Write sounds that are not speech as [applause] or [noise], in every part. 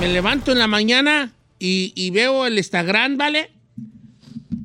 Me, levanto en la mañana y, y veo el Instagram, ¿vale?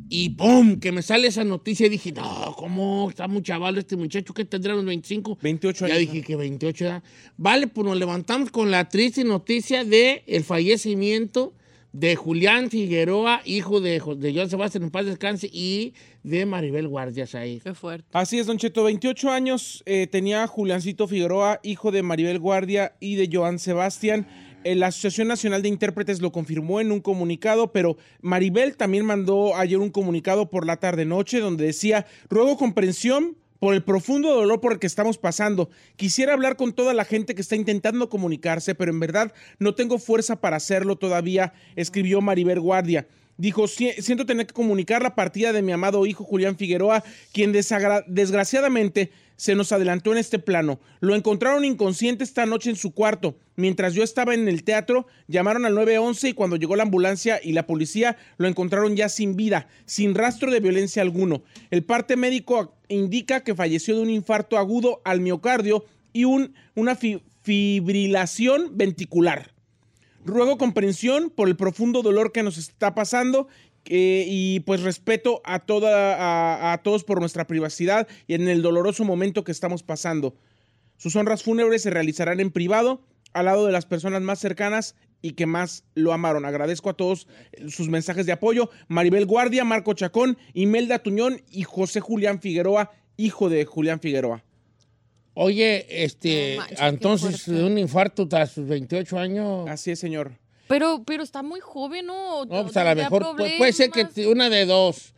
Y ¡pum! Que me sale esa noticia y dije, no, ¿cómo está muy chaval este muchacho? ¿Qué tendrá los 25? 28 Ya años. dije que 28 edad. Vale, pues nos levantamos con la triste noticia de el fallecimiento de Julián Figueroa, hijo de, de Joan Sebastián en paz descanse, y de Maribel Guardias ahí. Qué fuerte. Así es, Don Cheto, 28 años eh, tenía Juliancito Figueroa, hijo de Maribel Guardia y de Joan Sebastián. Eh, La Asociación Nacional de Intérpretes lo confirmó en un comunicado, pero Maribel también mandó ayer un comunicado por la tarde-noche donde decía, ruego comprensión por el profundo dolor por el que estamos pasando. Quisiera hablar con toda la gente que está intentando comunicarse, pero en verdad no tengo fuerza para hacerlo todavía, escribió Maribel Guardia. Dijo, "Si- siento tener que comunicar la partida de mi amado hijo Julián Figueroa, quien desgraciadamente se nos adelantó en este plano. Lo encontraron inconsciente esta noche en su cuarto. Mientras yo estaba en el teatro, llamaron al 911 y cuando llegó la ambulancia y la policía, lo encontraron ya sin vida, sin rastro de violencia alguno. El parte médico indica que falleció de un infarto agudo al miocardio y un, una fi- fibrilación ventricular. Ruego comprensión por el profundo dolor que nos está pasando eh, y pues respeto a, toda, a, todos por nuestra privacidad y en el doloroso momento que estamos pasando. Sus honras fúnebres se realizarán en privado al lado de las personas más cercanas y que más lo amaron. Agradezco a todos sus mensajes de apoyo. Maribel Guardia, Marco Chacón, Imelda Tuñón y José Julián Figueroa, hijo de Julián Figueroa. Oye, este, No manches, qué entonces, de un infarto tras sus 28 años. Así es, señor. Pero, pero está muy joven, ¿no? No, pues a lo mejor pu- puede ser que una de dos.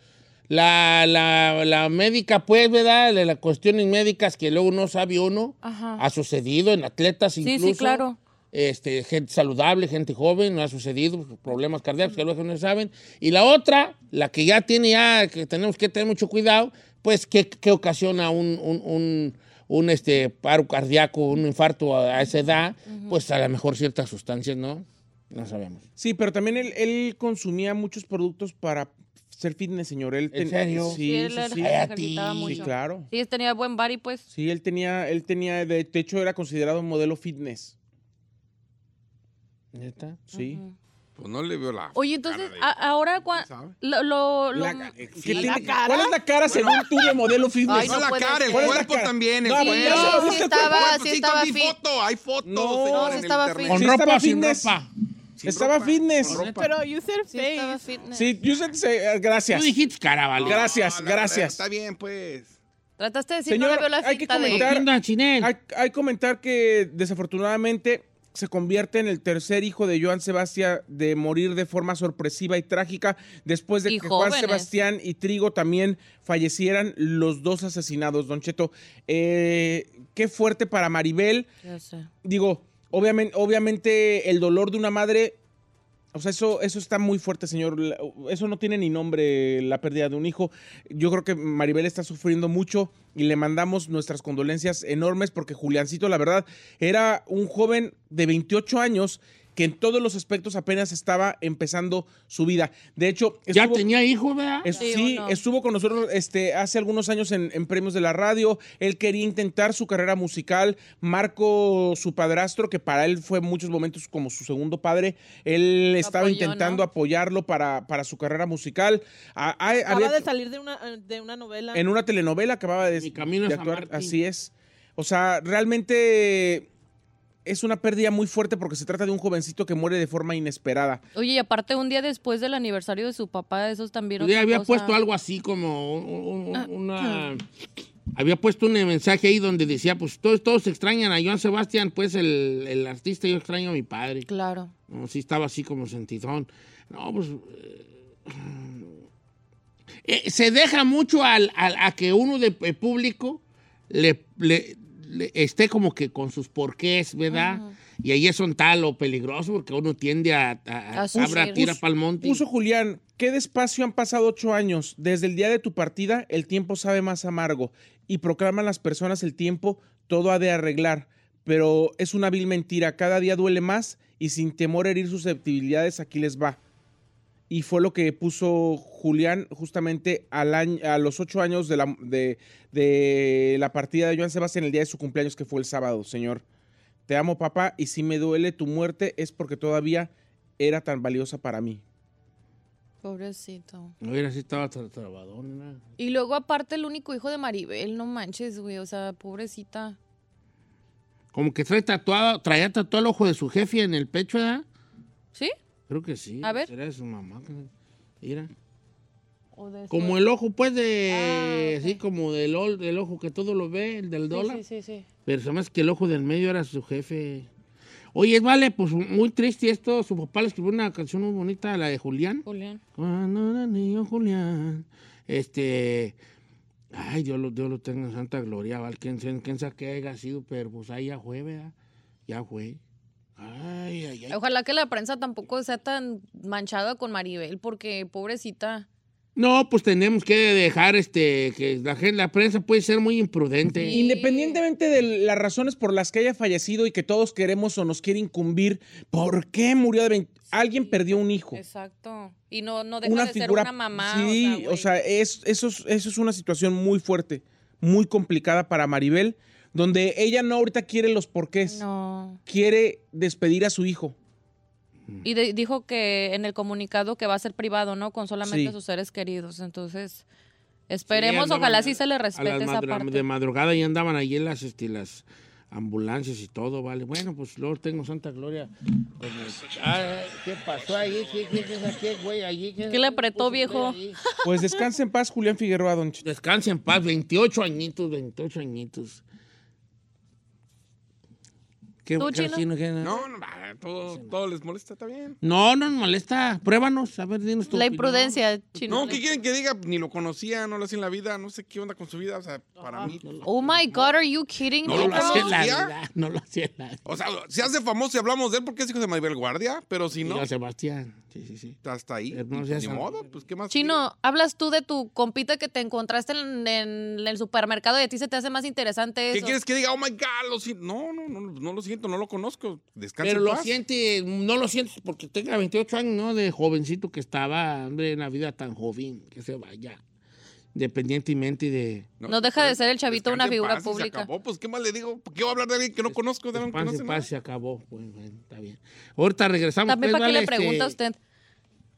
La, la, la médica, pues, ¿verdad? De las cuestiones médicas que luego no sabe uno. Ajá. Ha sucedido en atletas Sí, incluso. sí, claro. Este, gente saludable, gente joven, no ha sucedido, problemas cardíacos que luego no saben. Y la otra, la que ya tiene ya, que tenemos que tener mucho cuidado, pues, que, que ocasiona un, un, un- un, este, paro cardíaco, un infarto a, a esa edad, pues a lo mejor ciertas sustancias, ¿no? No sabemos. Sí, pero también él, él consumía muchos productos para ser fitness, señor. Él ¿En serio? Sí, él sí, sí. Ay, a ejercitaba ti. mucho. Sí, claro. Sí, tenía buen body, pues. Sí, él tenía, él tenía, de de hecho era considerado un modelo fitness. ¿Neta? Sí. Pues no le veo la. Oye, entonces, cara de- a- ahora cua- sabe? lo, lo, lo- La- ¿qué sí. tiene- ¿La cara? ¿Cuál es la cara según tú de modelo fitness? Ay, no, no la cara, el ser. ¿Cuál es la cuerpo cara? también. El No, cuerpo. se lo No, viste sí el estaba, cuerpo. sí estaba hay fit. foto, hay fotos, No, señor, sí estaba internet. ¿Con ropa estaba sin fitness. ropa? Sin Estaba ropa. fitness. Pero you said Sí, estaba face. fitness. Sí, yo sé- sé- eh, gracias. Tú dijiste cara, vale. Gracias, No, gracias. Está bien, pues. Trataste de decir, Señor, no le veo la hay que de... comentar-. Hay, hay que comentar que desafortunadamente se convierte en el tercer hijo de Joan Sebastián de morir de forma sorpresiva y trágica después de Y que Juan. Sebastián y Trigo también fallecieran los dos asesinados, Don Cheto. Eh, qué fuerte para Maribel. Digo, obviamente, obviamente el dolor de una madre, o sea, eso, eso está muy fuerte, señor. Eso no tiene ni nombre, la pérdida de un hijo. Yo creo que Maribel está sufriendo mucho y le mandamos nuestras condolencias enormes porque Juliancito, la verdad, era un joven de 28 años que en todos los aspectos apenas estaba empezando su vida. De hecho, Ya tenía hijos, ¿verdad? es- Sí, estuvo con nosotros este, hace algunos años en, en premios de la radio. Él quería intentar su carrera musical. Marco, su padrastro, que para él fue en muchos momentos como su segundo padre, él estaba apoyó, intentando ¿no? apoyarlo para, para su carrera musical. A- a- Acaba había- de salir de una, de una novela. en una telenovela acababa de, Mi camino de es actuar. Así es. O sea, realmente es una pérdida muy fuerte porque se trata de un jovencito que muere de forma inesperada. Oye, y aparte un día después del aniversario de su papá, esos también otra había cosa. puesto algo así como un- un- una... Había puesto un mensaje ahí donde decía, pues todos, todos extrañan a Joan Sebastián, pues el, el artista, yo extraño a mi padre. Claro. No, sí estaba así como sentidón. No, pues... eh, eh, se deja mucho al, al- a que uno de eh, público le- esté como que con sus porqués, ¿verdad? Y ahí es un tal o peligroso porque uno tiende a... a, a- A sufrir. abra, tira pa'l monte. Puso Julián, qué despacio han pasado ocho años. Desde el día de tu partida, el tiempo sabe más amargo. Y proclaman las personas el tiempo, todo ha de arreglar. Pero es una vil mentira. Cada día duele más y sin temor a herir susceptibilidades, aquí les va. Y fue lo que puso Julián justamente al año- a los ocho años de la, de, de la partida de Joan Sebastián, el día de su cumpleaños, que fue el sábado, señor. Te amo, papá, y si me duele tu muerte es porque todavía era tan valiosa para mí. Pobrecito. Mira, sí estaba tra- trabadón, ¿no? Y luego aparte el único hijo de Maribel, no manches, güey, o sea, pobrecita. Como que trae tatuado, traía tatuado el ojo de su jefe en el pecho, ¿verdad? ¿Sí? Creo que sí. A ver. Será de su mamá. Mira. O de su- Como el ojo, pues, de. Ah. Sí, como del, del ojo que todo lo ve, el del Sí, dólar. Sí, sí, sí. Pero hace que el ojo del medio era su jefe. Oye, vale, pues muy triste esto. Su papá le escribió una canción muy bonita, la de Julián. Julián. Cuando era niño Julián. Este. Ay, Dios lo, Dios lo tenga en santa gloria. ¿Quién, quién, quién sabe qué haya sido? Pero pues ahí ya fue, ¿verdad? Ya fue. Ay, ay, ay. Ojalá que la prensa tampoco sea tan manchada con Maribel, porque pobrecita. No, pues tenemos que dejar este que la, prensa puede ser muy imprudente. Sí. Independientemente de las razones por las que haya fallecido y que todos queremos o nos quiere incumbir, ¿por qué murió de 20? Alguien perdió un hijo. Exacto. Y no, no deja una de figura. ser una mamá. sí, güey. o sea, es, eso, es, eso es una situación muy fuerte, muy complicada para Maribel, donde ella no ahorita quiere los porqués, No. quiere despedir a su hijo. Y de- dijo que en el comunicado que va a ser privado, ¿no? Con solamente Sí. sus seres queridos. Entonces, esperemos, ojalá a- sí se le a las respete esa parte. De madrugada ya andaban allí las, este, las ambulancias y todo, ¿vale? Bueno, pues luego tengo Santa Gloria. Ah, ¿Qué pasó ahí? ¿Qué, qué, qué, qué, güey, allí? ¿Qué le apretó, viejo? Pues descanse en paz, Julián Figueroa, don Descanse en paz, 28 añitos, 28 añitos. ¿Qué, ¿Tú, qué, Chino? qué- No, no, va, todo, todo les molesta, está bien. No, no nos molesta. Pruébanos, a ver, dinos tu La imprudencia, chino. No, ¿qué quieren que diga? Ni lo conocía, no lo hacía en la vida, no sé qué onda con su vida, o sea, para mí. Oh my God, are you kidding No me, lo No lo bro? hacía en la vida, no lo hacía en la vida. O sea, se hace famoso y hablamos de él porque es hijo de Maribel Guardia, pero si no, Mira, Sebastián, sí, sí, sí. hasta ahí. Pues, ni modo, pues qué más. Chino, hablas tú de tu compita que te encontraste en, el supermercado y a ti se te hace más interesante ¿Qué eso. quieres que diga? Oh my God, lo siento. No, no, no, no lo siento, no lo conozco. Descansa Pero lo paz. siente, no lo sientes porque tenga 28 años, ¿no? De jovencito que estaba, hombre, en la vida tan joven, que se vaya. Independientemente de... No deja de ser el chavito una figura paz y se pública. acabó, pues qué más le digo. ¿Por qué voy a hablar de alguien que no conozco? De alguien que no Paz, paz, se acabó. Bueno, bueno, está bien. Ahorita regresamos. También pues, para qué vale, le pregunta a este, usted.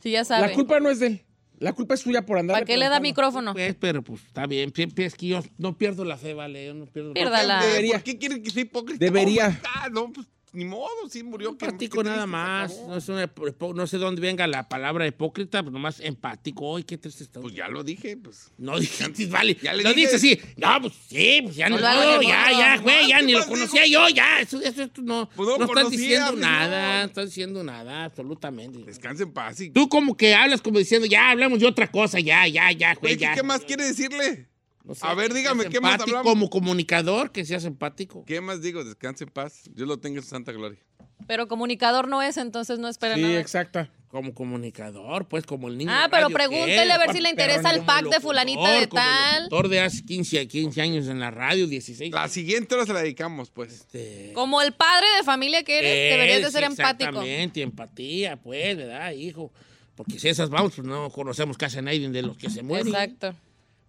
Si ya sabe. La culpa no es de él, la culpa es suya por andar. ¿Para qué le da micrófono? Pues, pero pues está bien. Es que yo no pierdo la fe, vale. Yo no pierdo la fe. ¿Por qué quieren que sea hipócrita? Debería. Oh no, pues ni modo, sí murió. Empático nada más. No, es una no sé dónde venga la palabra hipócrita, pero nomás empático. Ay, qué triste está. Pues ya lo dije, pues. No dijiste, vale. Ya le lo dije. dices así. No, pues sí, pues ya no. Pues vale, no, ni ya, ya, güey, ya ¿Qué ni lo más conocía dijo? yo, ya. Eso, eso, eso no. Pues no no estás diciendo pues, nada. no. Estás diciendo nada, absolutamente. Descansa en paz. Y... Tú como que hablas como diciendo, ya hablamos de otra cosa, ya, ya, ya, güey, Güey, ¿qué, ya. qué más quiere decirle? No sé, A ver, dígame, ¿qué más empático hablamos? Como comunicador, que seas empático. ¿Qué más digo? Descansa en paz. Dios lo tenga en su santa gloria. Pero comunicador no es, entonces no espera Sí, nada. exacta. Como comunicador, pues como el niño. Ah, pero radio pregúntele a ver si le interesa el como pack de fulanita de como tal. locutor de hace 15, a 15 años en la radio, 16. La siguiente hora se la dedicamos, pues. Este, Como el padre de familia que eres, deberías de es, ser empático. Exactamente, empatía, pues, ¿verdad, hijo? Porque si esas vamos, pues no conocemos casi a nadie de los que se mueren. Exacto.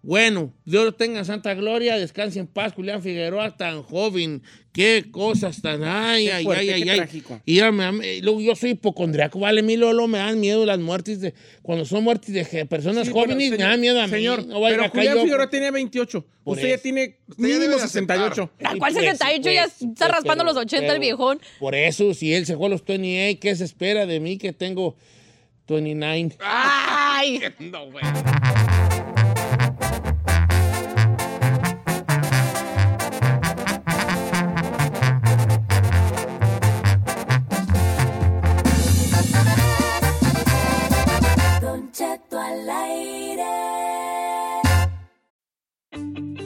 Bueno, Dios lo tenga en santa gloria, descanse en paz, Julián Figueroa, tan joven, qué cosas tan, ay, Qué ay, fuerte, ay, ay, qué ay. trágico. Y ya me- me- luego yo soy hipocondriaco, vale, a mí luego, luego me dan miedo las muertes de, cuando son muertes de personas Sí, jóvenes, me señor- dan miedo a mí. Señor, No vaya pero acá Julián yo- Figueroa tenía 28. Por Usted ya eso. tiene Usted ya debe mínimo de aceptar. 68. ¿A cuál Pues, 68? Ya pues, está pues, raspando pero- los 80 el viejón. Por eso, si él se fue a los 28, ¿qué se espera de mí que tengo 29? ¡Ay! [laughs] No, güey. Concha tu al.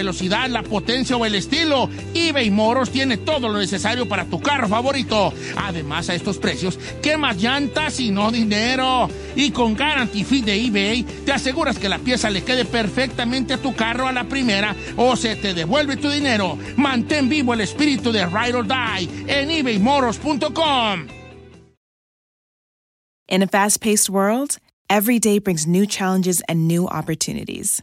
velocidad, la potencia o el estilo, eBay Moros tiene todo lo necesario para tu carro favorito. Además, a estos precios, ¿qué más llantas y no dinero? Y con Guarantee de eBay, te aseguras que la pieza le quede perfectamente a tu carro a la primera o se te devuelve tu dinero. Mantén vivo el espíritu de Ride or Die en ebaymoros.com. In a fast paced world, every day brings new challenges and new opportunities.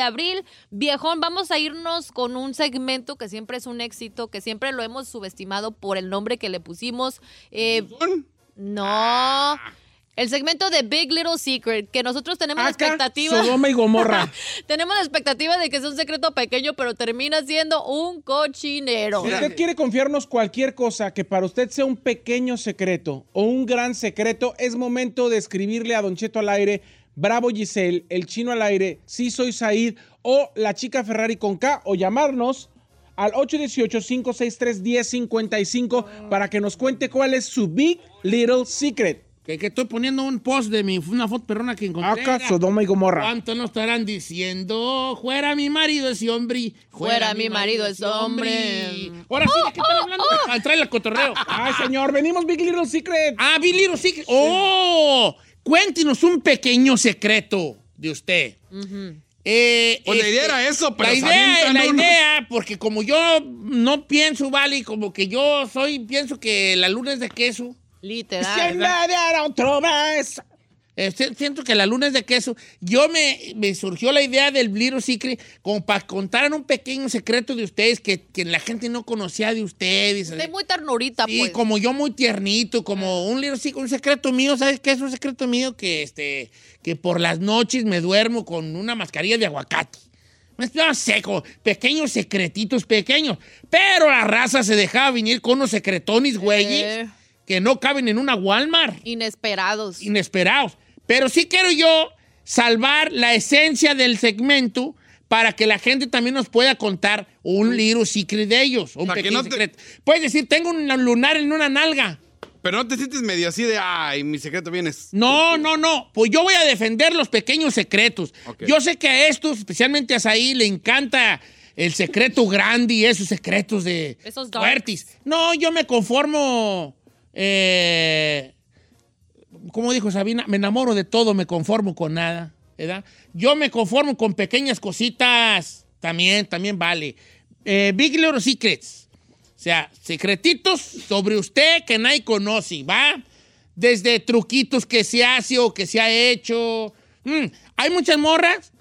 De abril. Viejón, vamos a irnos con un segmento que siempre es un éxito, que siempre lo hemos subestimado por el nombre que le pusimos. Eh, no. El segmento de Big Little Secret, que nosotros tenemos la expectativa. Sodoma y Gomorra. [laughs] Tenemos la expectativa de que sea un secreto pequeño, pero termina siendo un cochinero. Si usted quiere confiarnos cualquier cosa que para usted sea un pequeño secreto o un gran secreto, es momento de escribirle a Don Cheto al aire, Bravo Giselle, El Chino al aire, Sí Soy Said o La Chica Ferrari con K o llamarnos al 818-563-1055 para que nos cuente cuál es su Big Little Secret. Que, que estoy poniendo un post de mi, una foto perrona que encontré. Acá, Sodoma y Gomorra. ¿Cuánto nos estarán diciendo? Fuera mi marido ese hombre. Fuera mi marido ese hombre. Ahora sí, ¿de qué están hablando? Ah, trae el cotorreo. Ay, señor, venimos Big Little Secret. Ah, Bill Little Secret. ¡Oh! Cuéntenos un pequeño secreto de usted. Eh, Pues la idea era eso, pero La idea, la unos. idea, porque como yo no pienso, vale, como que yo soy, pienso que la luna es de queso. Literal. Si me diera otro beso. Eh, si- siento que la luna es de queso. Yo me, me surgió la idea del Little Secret como para contar un pequeño secreto de ustedes que, que la gente no conocía de ustedes. Estoy muy ternurita, Sí, pues. como yo muy tiernito, como un Little Secret, un secreto mío, ¿sabes qué es un secreto mío? Que, este, que por las noches me duermo con una mascarilla de aguacate. Me estoy seco, pequeños secretitos pequeños. Pero la raza se dejaba venir con unos secretones, güeyes, Eh. que no caben en una Walmart Inesperados. inesperados. Pero sí quiero yo salvar la esencia del segmento para que la gente también nos pueda contar un little secret de ellos. Un sea, que pequeño no te- secreto. Puedes decir, tengo un lunar en una nalga. Pero no te sientes medio así de, ay, mi secreto vienes. No, no, no. Pues yo voy a defender los pequeños secretos. Yo sé que a estos, especialmente a Saí, le encanta el secreto grande y esos secretos de Esos fuertes. No, yo me conformo. Eh, como dijo Sabina, me enamoro de todo, me conformo con nada. ¿verdad? Yo me conformo con pequeñas cositas, también, también vale. Eh, Big Little Secrets, o sea, secretitos sobre usted que nadie conoce, ¿va? Desde truquitos que se hace o que se ha hecho. Mm, hay muchas morras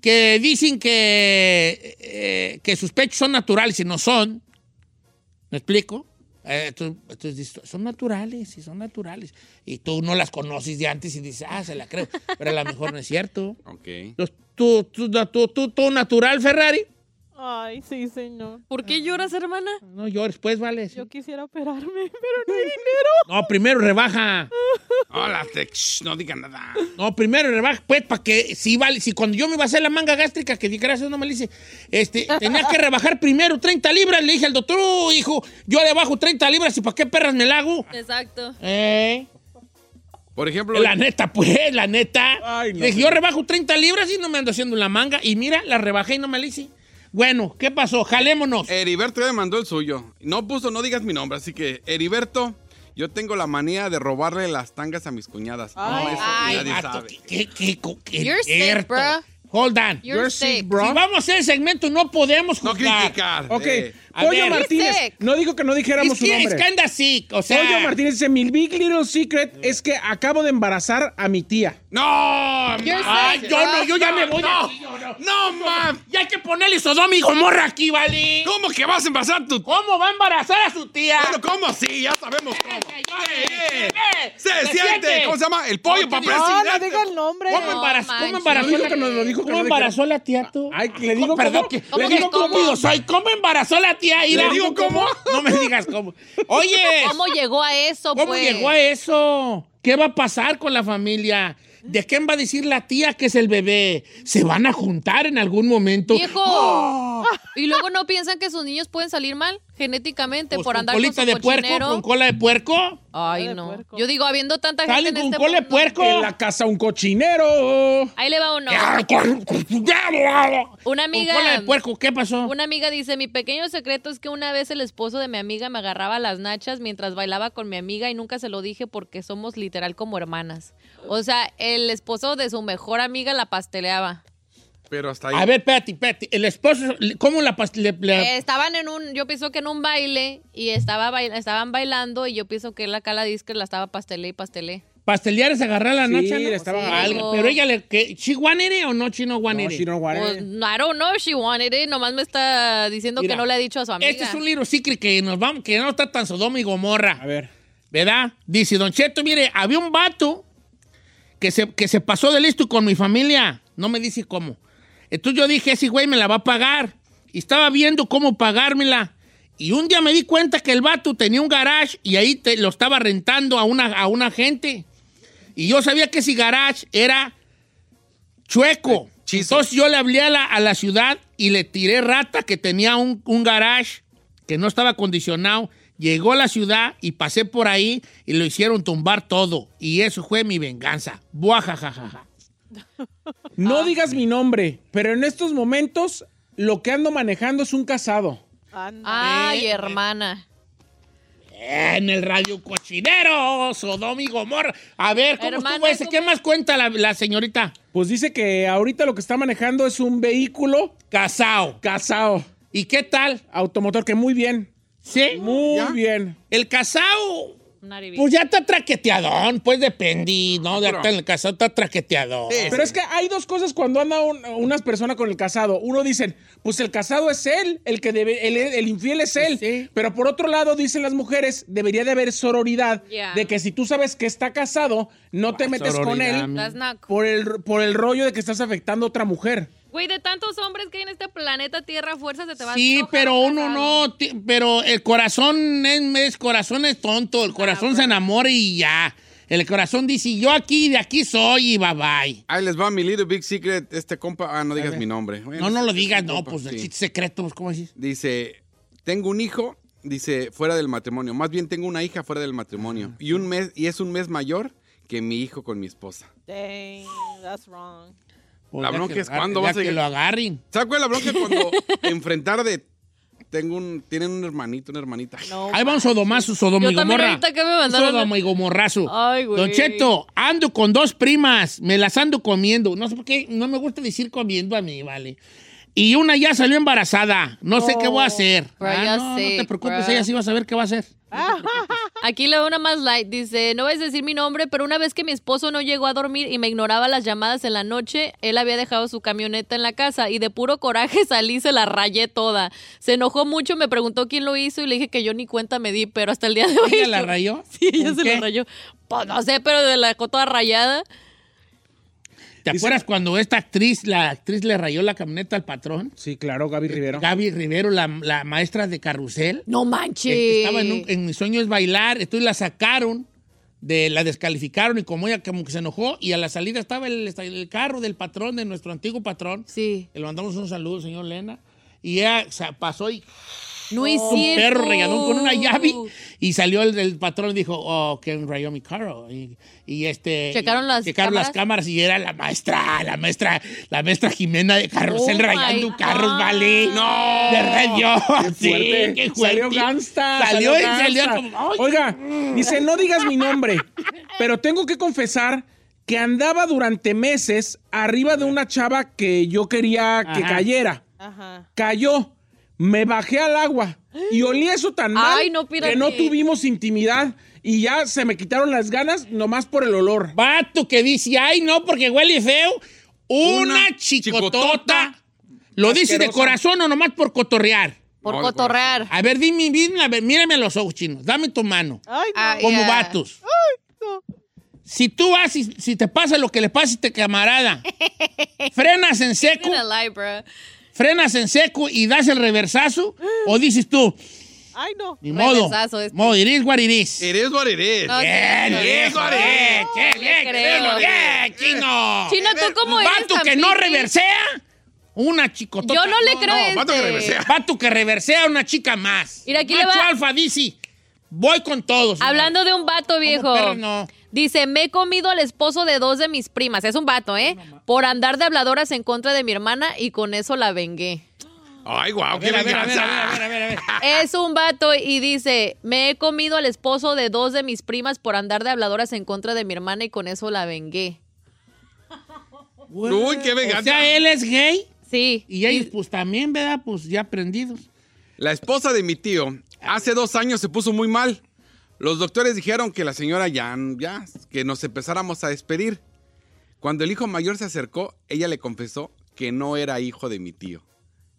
que dicen que, eh, que sus pechos son naturales y no son. ¿Me explico? Eh, entonces, entonces dices, son naturales, sí, son naturales. Y tú no las conoces de antes y dices, ah, se la creo. Pero a lo mejor no es cierto. Ok. Los- ¿Tú, tú, tú, tú, tú natural, Ferrari? Ay, sí, señor. ¿Por qué lloras, hermana? No llores, pues, vale. sí. Yo quisiera operarme, [laughs] pero no hay dinero. No, primero rebaja. Hola, te- shh, no digan nada. No, primero rebaja, pues, para que si vale, si cuando yo me iba a hacer la manga gástrica, que di gracias no me le hice, este, tenía que rebajar primero 30 libras, le dije al doctor, "Oh, hijo, yo le bajo 30 libras y para qué perras me la hago. Exacto. Eh, Por ejemplo, la neta, pues, la neta. Ay, no, Le dije, yo rebajo 30 libras y no me ando haciendo la manga. Y mira, la rebajé y no me la hice. Bueno, ¿qué pasó? Jalémonos. Heriberto ya me mandó el suyo. No puso, no digas mi nombre, así que, Heriberto, yo tengo la manía de robarle las tangas a mis cuñadas. no, Ay, eso ay, nadie sabe. ¿Qué, qué, qué, qué- You're sick, bro. Hold on. You're, You're sick. sick, bro. Si vamos a hacer el segmento, no podemos No juzgar. criticar. Ok, eh. A Pollo ver. Martínez. Sick. No dijo que no dijéramos Es su que, nombre. es que anda sick, o sea... Pollo Martínez dice, mi big little secret es que acabo de embarazar a mi tía. ¡No! Ay, yo no, yo ya me voy. No. aquí, yo no. ¡No, mam! Ya hay que ponerle Sodoma y Gomorra aquí, ¿vale? ¿Cómo que vas a embarazar tu... ¿Cómo va a embarazar a su tía? Bueno, ¿cómo? Sí, ya sabemos cómo. Eh, Eh, eh, Se se siente. siente. ¿Cómo se llama? El pollo para que- No, no presidente. diga el nombre. ¿Cómo No embarazó, ¿cómo embarazó, dijo la- que no lo dijo, que ¿Cómo no embarazó la tía tú? Ay, le digo Perdón, cómo. que, ¿Cómo le digo cómo soy. ¿Cómo embarazó la tía? ¿Le digo cómo? [laughs] No me digas cómo. Oye, ¿Cómo llegó a eso, ¿cómo pues? llegó a eso? ¿Qué va a pasar con la familia? ¿De quién va a decir la tía que es el bebé? ¿Se van a juntar en algún momento? ¡Viejo! ¡Oh! Y luego no piensan que sus niños pueden salir mal genéticamente Pues por con andar colita con su de puerco, con cola de puerco. Ay, no. puerco. Yo digo, habiendo tanta gente Salen en con este cola de puerco. En la casa un cochinero. Ahí le va uno. Una Con amiga... cola de puerco, ¿qué pasó? Una amiga dice, mi pequeño secreto es que una vez el esposo de mi amiga me agarraba las nachas mientras bailaba con mi amiga y nunca se lo dije porque somos literal como hermanas. O sea, el esposo de su mejor amiga la pasteleaba. Pero hasta ahí. A ver, espérate, espérate. El esposo, ¿cómo la le- le- Eh, estaban en un, yo pienso que en un baile y estaba bail- estaban bailando y yo pienso que la cala disque la estaba pastelé y pastelé. pastelear es agarrar la Sí, nacha? le estaba Algo, Pero ella le... Que, ¿She wanted it o no she no No, wanted it? si no, guare. Pues, I don't know if she wanted it, nomás me está diciendo Mira, que no le ha dicho a su amiga. Este es un libro secret que nos vamos, que no está tan Sodoma y Gomorra. A ver. ¿Verdad? Dice, Don Cheto, mire, había un vato que se, que se pasó de listo con mi familia. No me dice cómo. Entonces yo dije, ese güey me la va a pagar. Y estaba viendo cómo pagármela. Y un día me di cuenta que el vato tenía un garage y ahí te- lo estaba rentando a una, a una gente. Y yo sabía que ese garage era chueco. Chizo. Entonces yo le hablé a la, a la ciudad y le tiré rata que tenía un, un garage que no estaba acondicionado. Llegó a la ciudad y pasé por ahí y lo hicieron tumbar todo. Y eso fue mi venganza. Buajajajaja. No digas mi nombre, pero en estos momentos lo que ando manejando es un casado. Anda. Ay, Eh, hermana. En el radio cochinero, Sodoma y Gomorra. A ver, ¿cómo Hermana, estuvo ese? ¿cómo ¿Qué más cuenta la, la señorita? Pues dice que ahorita lo que está manejando es un vehículo Casao. casado, ¿Y qué tal? automotor, que muy bien, ¿Sí? muy ¿Ya? bien. El casao, Nariz. Pues ya está traqueteadón, pues depende, ¿no? Ya pero- está en el casao está traqueteadón. Sí. Pero es que hay dos cosas cuando anda un- unas personas con el casado. Uno dicen, pues el casado es él, el que debe, el, el infiel es él. Sí. Pero por otro lado, dicen las mujeres, debería de haber sororidad. Yeah. De que si tú sabes que está casado, no te metes con él por el, por el rollo de que estás afectando a otra mujer. Güey, de tantos hombres que hay en este planeta Tierra, fuerza se te va a Sí, pero un uno no, pero el corazón es, es- corazón es tonto, el corazón se enamora y ya. El corazón dice, yo aquí, de aquí soy y bye bye. Ahí les va mi little big secret. Este compa. Ah, no digas mi nombre. Bueno, No, no lo digas, no, compa, pues el sí. chiste secreto, pues, ¿cómo decís? Dice: Tengo un hijo, dice, fuera del matrimonio. Más bien tengo una hija fuera del matrimonio. Y, un mes, y es un mes mayor que mi hijo con mi esposa. Dang, that's wrong. Pues La bronca que es ya vas a que lo agarren. ¿Sabes cuál es la bronca? Cuando [laughs] enfrentar de tengo un, tienen un hermanito, una hermanita. No. Ahí vamos Sodomazo, Sodoma y Gomorra. que me Sodoma y Gomorrazo. Ay, güey. Don Cheto, ando con dos primas, me las ando comiendo. No sé por qué, no me gusta decir comiendo a mí, vale. Y una ya salió embarazada. No sé qué voy a hacer. Bro, Ah, no, te preocupes, bro. ella sí va a saber qué va a hacer. [laughs] Aquí le una más light. Dice, no a decir mi nombre, pero una vez que mi esposo no llegó a dormir y me ignoraba las llamadas en la noche, él había dejado su camioneta en la casa y de puro coraje [laughs] salí y se la rayé toda. Se enojó mucho, me preguntó quién lo hizo y le dije que yo ni cuenta me di, pero hasta el día de hoy... ¿Ella la rayó? [laughs] Sí, ella ¿Con se qué? la rayó. Pues no sé, pero de la dejó toda rayada. ¿Te acuerdas cuando esta actriz, la actriz le rayó la camioneta al patrón? Sí, claro, Gaby Rivero. Gaby Rivero, la, la maestra de carrusel. No que manches. Estaba en, un- en mis sueños bailar, entonces la sacaron, de, la descalificaron y como ella como que se enojó y a la salida estaba el, el carro del patrón, de nuestro antiguo patrón. Sí. Le mandamos un saludo, señor Lena. Y ella o sea, pasó y No es un cierto. perro regadón con una llave y salió el, el patrón y dijo, oh, que rayó mi carro. Y, y este... ¿Checaron las checaron las cámaras? cámaras y era la maestra, la maestra, la maestra Jimena de Carrusel Oh, rayando my carros, God. vale. No. De radio. Qué Sí, fuerte. qué fuerte. Salió gangsta. Salió y salió gangsta. como, ay. Oiga, dice, no digas mi nombre, pero tengo que confesar que andaba durante meses arriba de una chava que yo quería que Ajá. cayera. Ajá. Cayó, me bajé al agua y olí eso tan mal Ay, no, que no tuvimos intimidad y ya se me quitaron las ganas nomás por el olor. Vato que dice, ay, no, porque huele feo. Una, Una chicotota. chicotota. ¿Lo dices de corazón o nomás por cotorrear? Por No, cotorrear. A ver, dime, dime, a ver, mírame a los ojos chinos. Dame tu mano. Ay, no. Ah, Como ya. vatos. Si tú vas y si te pasa lo que le pasa a este camarada, [laughs] frenas en seco. Frenas en seco y das el reversazo, o dices tú, Ay, no. ni modo, Reversazo este. modo, iris what it is. It is what it is. No, Bien, bien, Eso, bien, eso. bien, No bien, le creo. bien, chino. Chino, ¿tú cómo eres vato que no reversea, una chicotota. Yo no le creo no, vato que este. reversea. Vato que reversea una chica más. Mira, aquí le Macho va- alfa dice, voy con todos. Hablando de un vato viejo. perro no? Dice, me he comido al esposo de dos de mis primas. Es un vato, ¿eh? Por andar de habladoras en contra de mi hermana y con eso la vengué. Ay, guau, qué ver, a ver, a ver, venganza. a ver, a ver, a ver. [laughs] Es un vato y dice, me he comido al esposo de dos de mis primas por andar de habladoras en contra de mi hermana y con eso la vengué. Uy, qué O venganza. sea, él es gay Sí. y ellos pues también, ¿verdad? Pues ya aprendidos. La esposa de mi tío hace dos años se puso muy mal. Los doctores dijeron que la señora ya, ya, que nos empezáramos a despedir. Cuando el hijo mayor se acercó, ella le confesó que no era hijo de mi tío.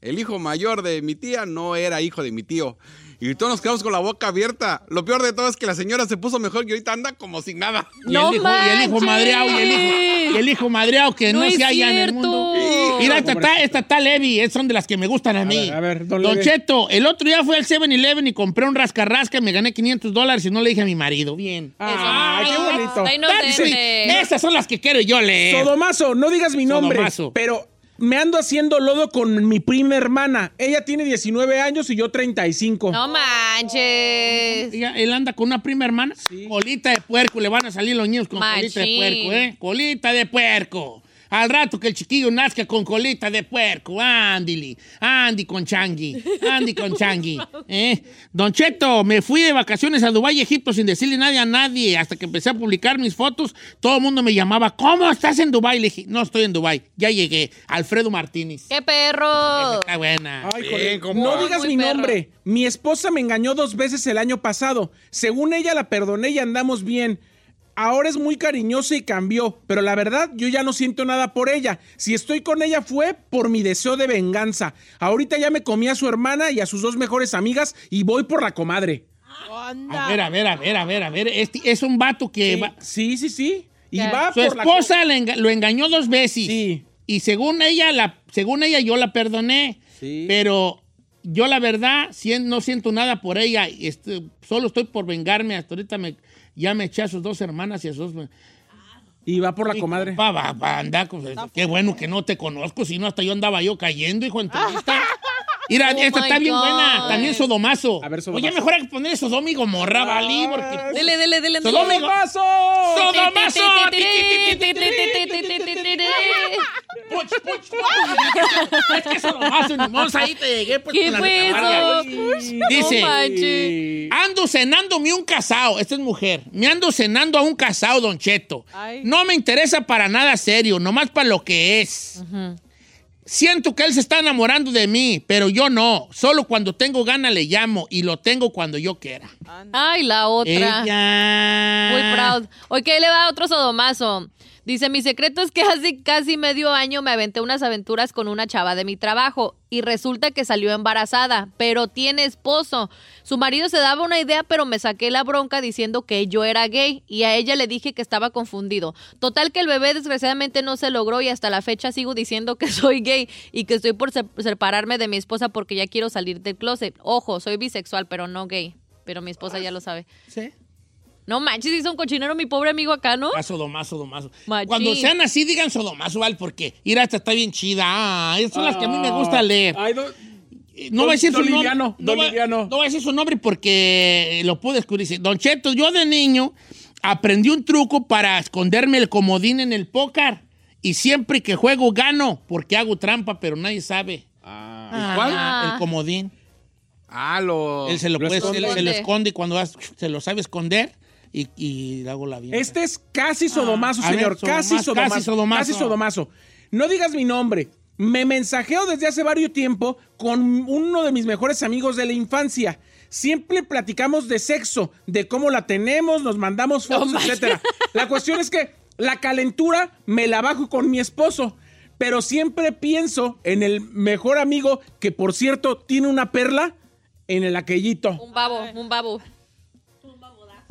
El hijo mayor de mi tía no era hijo de mi tío. Y todos nos quedamos con la boca abierta. Lo peor de todo es que la señora se puso mejor y ahorita anda como sin nada. Y, ¡No el, hijo, y el hijo madreado, y el hijo, y el hijo madreado que no, se halla en el mundo. Mira, esta está, esta está Levi, es- son de las que me gustan a, mí. ver, a ver, don. Cheto, el otro día fui al 7-Eleven y compré un rascarrasca y me gané 500 dólares y no le dije a mi marido. Bien. Ah, qué bonito. Está. Esas son las que quiero yo leer. Sodomazo, no digas mi nombre, Sodomazo. pero me ando haciendo lodo con mi prima hermana. Ella tiene 19 años y yo 35. No manches. Ella- él anda con una prima hermana. Colita de puerco, le van a salir los niños con colita de Machín. puerco, ¿eh? Colita de puerco. Al rato que el chiquillo nazca con colita de puerco. Ándili. Andy con Changi. Andy con Changi. [laughs] ¿eh? Don Cheto, me fui de vacaciones a Dubái, Egipto, sin decirle nada a nadie. Hasta que empecé a publicar mis fotos, todo el mundo me llamaba, ¿cómo estás en Dubái? Le dije, no estoy en Dubái. Ya llegué. Alfredo Martínez. ¡Qué perro! Está buena. Ay, Bien. No digas Muy mi perro. nombre. Mi esposa me engañó dos veces el año pasado. Según ella la perdoné y andamos bien. Ahora es muy cariñosa y cambió, pero la verdad yo ya no siento nada por ella. Si estoy con ella fue por mi deseo de venganza. Ahorita ya me comí a su hermana y a sus dos mejores amigas y voy por la comadre. Anda. A ver, a ver, a ver, a ver, a ver. Este es un vato que Sí, va- sí, sí, sí. Y va Su por la esposa le enga- lo engañó dos veces. Sí. Y según ella, la, según ella, yo la perdoné. Sí. Pero yo, la verdad, no siento nada por ella. este, solo estoy por vengarme. Hasta ahorita me, ya me eché a sus dos hermanas y a sus. Y va por la comadre. Pa, va, va, anda, pues, qué bueno que no te conozco. Si no, hasta yo andaba yo cayendo, hijo, en tu lista. Mira, Oh esta my está bien God. buena. También Sodomazo. A ver, Sodomazo. Oye, mejor hay que ponerle Sodoma y Gomorra, ¿vale? Porque. Dele, dele, dele. dele. Sodoma y Go- ¡Sodomazo! ¡Sodomazo! Puch, Es que eso nomás, nomás ahí te llegué. Pues, ¿Qué fue eso? Dice, No ando cenándome un casado. Esta es mujer. Me ando cenando a un casado, Don Cheto. Ay. No me interesa para nada serio, nomás para lo que es. Siento que él se está enamorando de mí, pero yo no. Solo cuando tengo gana le llamo y lo tengo cuando yo quiera. Ay, la otra. Ella. Muy proud. Ok, le va otro sodomazo. Dice, mi secreto es que hace casi medio año me aventé unas aventuras con una chava de mi trabajo y resulta que salió embarazada, pero tiene esposo. Su marido se daba una idea, pero me saqué la bronca diciendo que yo era gay y a ella le dije que estaba confundido. Total que el bebé desgraciadamente no se logró y hasta la fecha sigo diciendo que [laughs] soy gay y que estoy por se- separarme de mi esposa porque ya quiero salir del closet. Ojo, soy bisexual, pero no gay. Pero mi esposa ya lo sabe. Sí. No manches, hizo un cochinero mi pobre amigo acá, ¿no? Ah, sodomazo, sodomazo. Machín. Cuando sean así, digan sodomazo, ¿vale? Porque, mira, esta está bien chida. Ah, esas son las que a mí me gusta leer. Ay, Eh, No voy a decir su nombre. No, no voy a decir su nombre porque lo pude descubrir. Dice, Don Cheto, yo de niño aprendí un truco para esconderme el comodín en el póker. Y siempre que juego gano, porque hago trampa, pero nadie sabe. Ah, ¿Cuál? El comodín. Ah, lo. Él se lo, Lo puede- esconde. él se lo esconde y cuando vas, se lo sabe esconder y, y hago la vida. Este es casi sodomazo, Ah, ver, señor. casi sodomazo, sodomazo. casi sodomazo. Casi sodomazo. No digas mi nombre. Me mensajeo desde hace varios tiempo con uno de mis mejores amigos de la infancia. Siempre platicamos de sexo, de cómo la tenemos, nos mandamos fotos, etcétera. La cuestión es que la calentura me la bajo con mi esposo. Pero siempre pienso en el mejor amigo que, por cierto, tiene una perla en el aquellito. Un babo, un babo.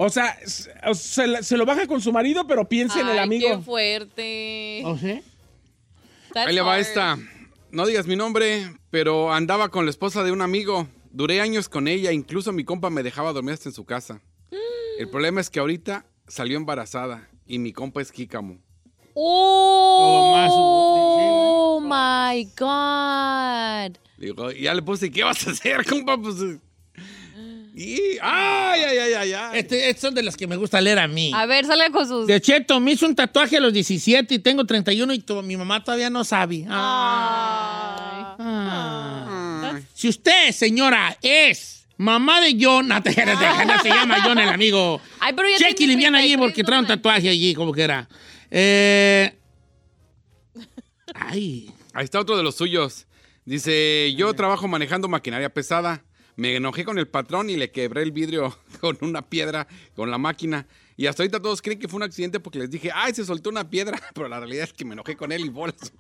O sea, se, lo baja con su marido, pero piensa en el amigo. qué fuerte. ¿Oh, sí? That's Ahí le va esta. No digas mi nombre, pero andaba con la esposa de un amigo. Duré años con ella, incluso mi compa me dejaba dormir hasta en su casa. [gasps] El problema es que ahorita salió embarazada y mi compa es jícamo. Oh, my God. Digo, ya le puse, ¿qué vas a hacer, compa? Pues. Y, ay, ay, ay, ay, ay. Este, estas son de las que me gusta leer a mí. A ver, salga con sus. De Cheto, me hizo un tatuaje a los 17 y tengo 31 y mi mamá todavía no sabe. Ah. Si usted, señora, es mamá de John, no, [laughs] te, te- no se llama John el amigo. Ay, pero ya Cheque liviana allí 33, porque trae un tatuaje allí, como que era. Eh, ay. Ahí está otro de los suyos. Dice, yo trabajo manejando maquinaria pesada. Me enojé con el patrón y le quebré el vidrio [laughs] con una piedra con la máquina. Y hasta ahorita todos creen que fue un accidente porque les dije, ay, se soltó una piedra. [laughs] Pero la realidad es que me enojé con él y bolas. [laughs]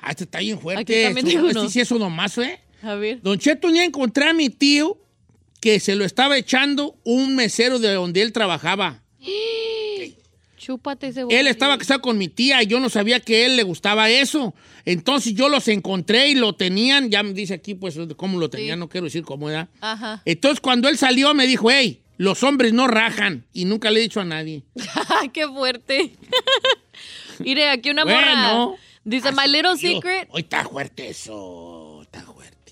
Ah, este está bien fuerte. Aquí también Este- este sí es sodomazo, ¿eh? A ver. Don Cheto, ya encontré a mi tío que se lo estaba echando un mesero de donde él trabajaba. [gasps] [gasps] Chúpate ese Él estaba casado con mi tía y yo no sabía que a él le gustaba eso. Entonces yo los encontré y lo tenían, ya me dice aquí pues cómo lo tenían, Sí. no quiero decir cómo era. Ajá. Entonces cuando él salió me dijo, hey, los hombres no rajan y nunca le he dicho a nadie. [laughs] Qué fuerte. [laughs] Mire, aquí una Bueno. morra. Dice, my little secret. Hoy está fuerte eso.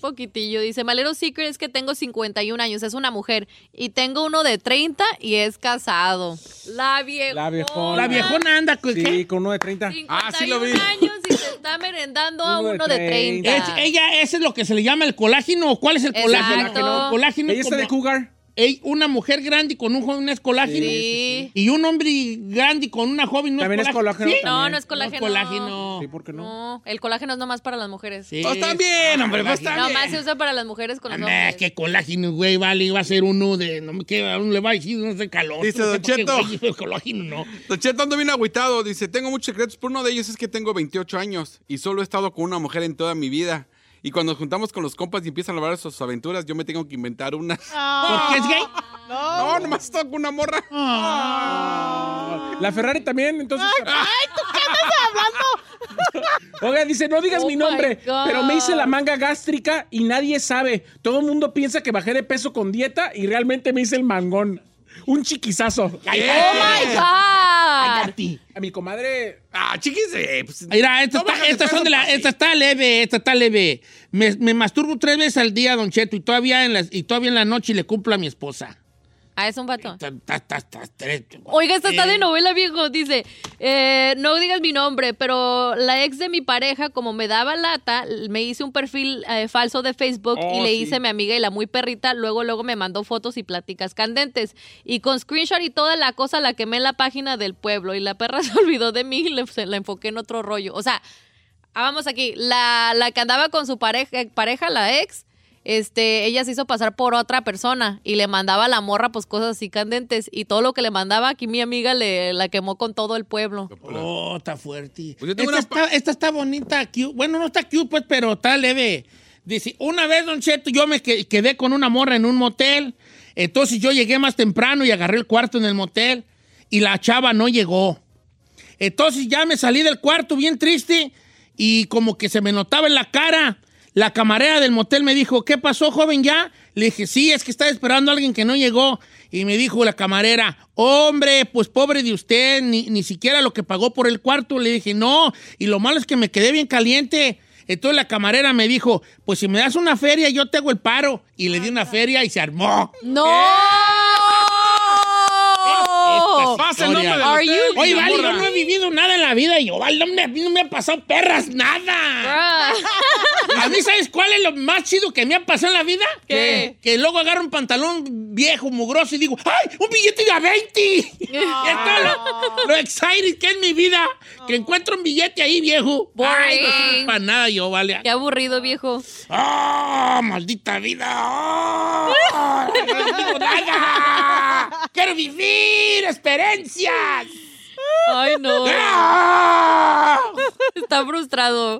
Poquitillo. Dice, little secret es que tengo 51 años, es una mujer. Y tengo uno de 30 y es casado. La viejona. La viejona. La viejona anda, ¿qué? Sí, con uno de 30. 51 Ah, sí lo vi. años y se está merendando a Uno de uno de 30. Es- ella, ese es lo que se le llama el colágeno. ¿o ¿Cuál es el colágeno? Exacto. El colágeno Ella es está de como- cougar. Ey, una mujer grande con un joven es colágeno. Sí. Y un hombre grande con una joven no También es es colágeno. ¿Sí? No, También. no es colágeno. colágeno. Sí, ¿por qué no? No, el colágeno es nomás para las mujeres. Sí. Pues también, hombre, pues Colágeno. también. Nomás se usa para las mujeres con los hombres. que colágeno, güey, vale, va a ser uno de, no me queda, uno le va a decir, no sé, calor. Dice no sé Don qué, güey, colágeno no. Don Cheto ando bien agüitado. Dice, tengo muchos secretos, pero uno de ellos es que tengo 28 años y solo he estado con una mujer en toda mi vida. Y cuando nos juntamos con los compas y empiezan a hablar de sus aventuras, yo me tengo que inventar una. ¿Por qué es gay? No, nomás con una morra. La Ferrari también, entonces. ¡Ay, tú qué andas hablando! [laughs] Oiga, dice, no digas Oh mi nombre, pero me hice la manga gástrica y nadie sabe. Todo el mundo piensa que bajé de peso con dieta y realmente me hice el mangón. Un chiquizazo. ¡Oh, my God! Cállate. A mi comadre. Ah, chiquis, eh, pues, Mira, esta, no está, estas son de la, esta está leve, esta está leve. Me, me masturbo tres veces al día, Don Cheto, y todavía en la, y todavía en la noche le cumplo a mi esposa. Ah, es un vato. Oiga, esta está de Eh, novela, viejo. Dice, eh, no digas mi nombre, pero la ex de mi pareja, como me daba lata, me hice un perfil eh, falso de Facebook y Oh, le sí. hice a mi amiga y la muy perrita. Luego, luego me mandó fotos y pláticas candentes. Y con screenshot y toda la cosa la quemé en la página del pueblo. Y la perra [laughs] se olvidó de mí y le, se la enfoqué en otro rollo. O sea, ah, vamos aquí. La, la que andaba con su pareja, pareja, la ex. Este, ella se hizo pasar por otra persona y le mandaba a la morra pues cosas así candentes y todo lo que le mandaba aquí mi amiga le la quemó con todo el pueblo. Oh, está fuerte. Pues yo tengo esta, una está, esta está bonita, cute. Bueno, no está cute, pues, pero está leve. Dice, una vez, Don Cheto, yo me que- quedé con una morra en un motel. Entonces yo llegué más temprano y agarré el cuarto en el motel y la chava no llegó. Entonces ya me salí del cuarto bien triste y como que se me notaba en la cara. La camarera del motel me dijo, ¿qué pasó, joven, ya? Le dije, sí, es que estaba esperando a alguien que no llegó. Y me dijo la camarera, hombre, pues pobre de usted, ni, ni siquiera lo que pagó por el cuarto. Le dije, no, y lo malo es que me quedé bien caliente. Entonces la camarera me dijo, pues si me das una feria, yo te hago el paro. Y le di una feria y se armó. ¡No! Pasa el nombre Oye, vale, yo no he vivido nada en la vida y yo, vale, no me, no me ha pasado perras, nada. [laughs] A mí, ¿sabes cuál es lo más chido que me ha pasado en la vida? ¿Qué? Que, luego agarro un pantalón viejo, mugroso y digo, ¡ay, un billete de a 20! es todo lo, lo excited que es mi vida, que encuentro un billete ahí viejo. ¡Ay, no sirve para nada yo, vale! Qué aburrido, viejo. ¡Ah, maldita vida! ¡Ah! [laughs] ¡No digo nada! ¡Quiero vivir experiencias! Ay, no. ¡Ah! Está frustrado.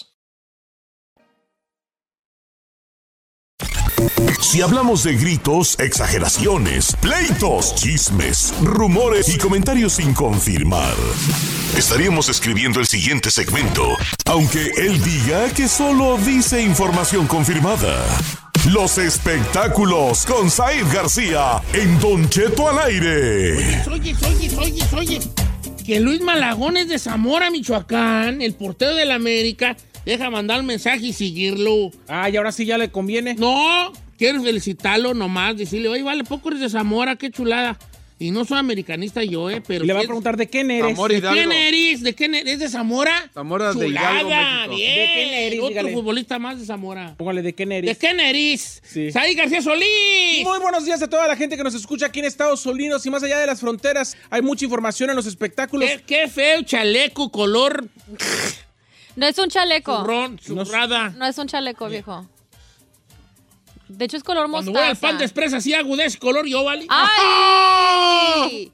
Si hablamos de gritos, exageraciones, pleitos, chismes, rumores y comentarios sin confirmar, estaríamos escribiendo el siguiente segmento, aunque él diga que solo dice información confirmada. Los espectáculos con Said García en Don Cheto al aire. Oye, oye, oye, oye. Que Luis Malagón es de Zamora, Michoacán, el portero del América. Deja mandar un mensaje y seguirlo. Ah, y ahora sí ya le conviene. No, quiero felicitarlo nomás, decirle, oye, vale, poco eres de Zamora, qué chulada. Y no soy americanista yo, ¿eh? Pero le va a ¿quién- preguntar de quién eres. Zamora ¿De quién Hidalgo. eres? ¿De quién eres? ¿Es de Zamora? Zamora de Chulada, Hidalgo, México. bien. ¿De quién eres? Otro Dígale. futbolista más de Zamora. Póngale de quién ¿De eres. quién eres? Sí. Saí García Solís. Muy buenos días a toda la gente que nos escucha aquí en Estados Unidos y más allá de las fronteras. Hay mucha información en los espectáculos. Qué, qué feo chaleco, color No es un chaleco. zurrón, zurrada. No es un chaleco, viejo. De hecho, es color Cuando mostaza. voy al pan de expresa así hago de ese color yo, ¿vale? ¡Ay!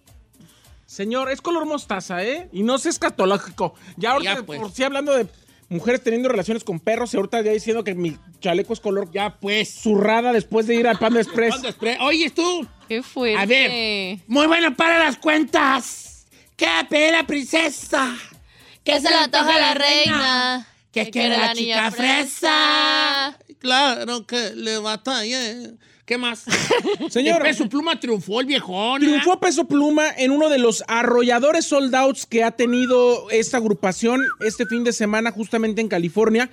Señor, es color mostaza, ¿eh? Y no es escatológico. Ya ahorita, Ya, pues. por si hablando de mujeres teniendo relaciones con perros, y ahorita ya diciendo que mi chaleco es color Ya, pues. zurrada después de ir al Panda [laughs] Express. ¿Cuándo expre- Oye, tú. Qué fuerte. A ver. Muy bueno para las cuentas. ¿Qué pide la princesa? Que se le antoja la reina. Que quiere la chica fresa. Claro que le batalla. ¿Qué más? [laughs] Señor. El peso pluma triunfó el viejón. ¿eh? Triunfó Peso Pluma en uno de los arrolladores sold outs que ha tenido esta agrupación este fin de semana justamente en California,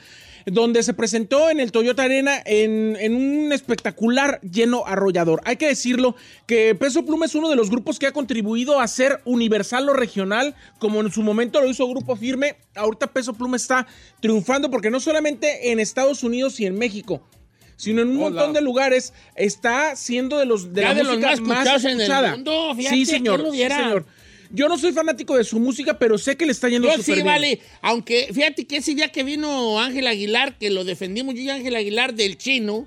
donde se presentó en el Toyota Arena en, en un espectacular lleno arrollador. Hay que decirlo que Peso Pluma es uno de los grupos que ha contribuido a ser universal o regional, como en su momento lo hizo Grupo Firme. Ahorita Peso Pluma está triunfando porque no solamente en Estados Unidos y en México, sino en un montón de lugares está siendo de los de Ya la de los más más escuchados en el mundo, fíjate, sí, señor, ¿quién lo sí, señor. Yo no soy fanático de su música, pero sé que le está yendo Yo súper sí, bien. vale. Aunque fíjate que ese día que vino Ángel Aguilar, que lo defendimos yo y Ángel Aguilar del chino,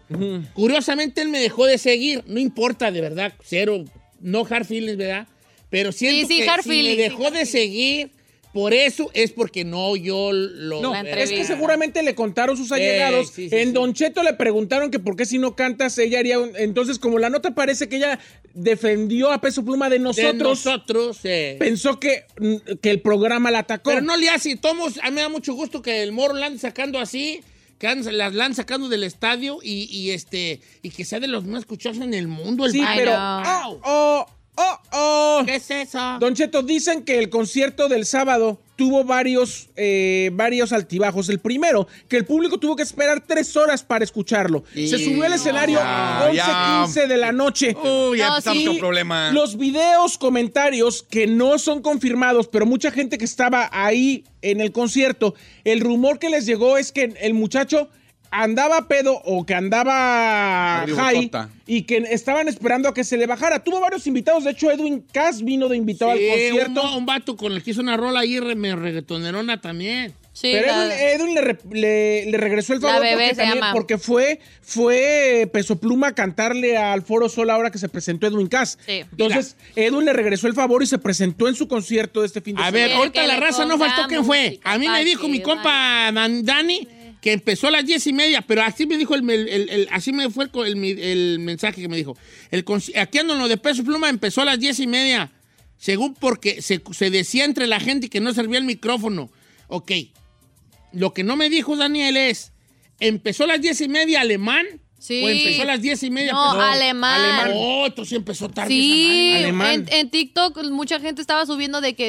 curiosamente él me dejó de seguir. No importa, de verdad, cero, no hard feelings, ¿verdad? Pero siento sí, que hard si feelings, me sí, dejó de seguir, por eso es porque no yo lo... No, es que seguramente le contaron sus allegados. sí, sí, en sí. Don Cheto le preguntaron que por qué si no cantas ella haría un- Entonces, como la nota parece que ella defendió a Peso Pluma de de nosotros, nosotros, eh. pensó que, mm, que el programa la atacó. Pero no le hace, tomos, a mí me da mucho gusto que el Moro la ande sacando así, que las la ande sacando del estadio y, y, este y que sea de los más escuchados en el mundo. El Sí, pero... Wow. Oh, oh, oh. ¿Qué es eso? Don Cheto, dicen que el concierto del sábado tuvo varios, eh, varios altibajos. El primero, que el público tuvo que esperar tres horas para escucharlo. Se subió al escenario Ya, 11.15 de la noche. Uy, ya No, empezamos sí. con problemas. Los videos, comentarios que no son confirmados, pero mucha gente que estaba ahí en el concierto, el rumor que les llegó es que el muchacho andaba pedo o que andaba high y que estaban esperando a que se le bajara. Tuvo varios invitados, de hecho Edwin Cass vino de invitado Sí, al concierto. Un, un vato con el que hizo una rola ahí, re- me reggaetonerona también. Sí, Pero la- Edwin, Edwin le, le- le regresó el favor porque, también- fue, fue Peso Pluma a cantarle al Foro Sol ahora que se presentó Edwin Cass. Sí. Entonces, Edwin le regresó el favor y se presentó en su concierto de este fin de A semana. ver, Quiere ahorita la raza no faltó quién fue. A mí me dijo mi compa Dan- Dani que empezó a las diez y media, pero así me dijo el, así me fue el, mensaje que me dijo. El, aquí ando en lo de peso pluma, empezó a las diez y media. Según porque se, se decía entre la gente que no servía el micrófono. Ok. Lo que no me dijo Daniel es, ¿empezó a las diez y media alemán? Sí. ¿O empezó a las diez y media? No, pero- alemán. Alemán. Oh, entonces empezó tarde. Sí, esa. Alemán. en, en TikTok mucha gente estaba subiendo de que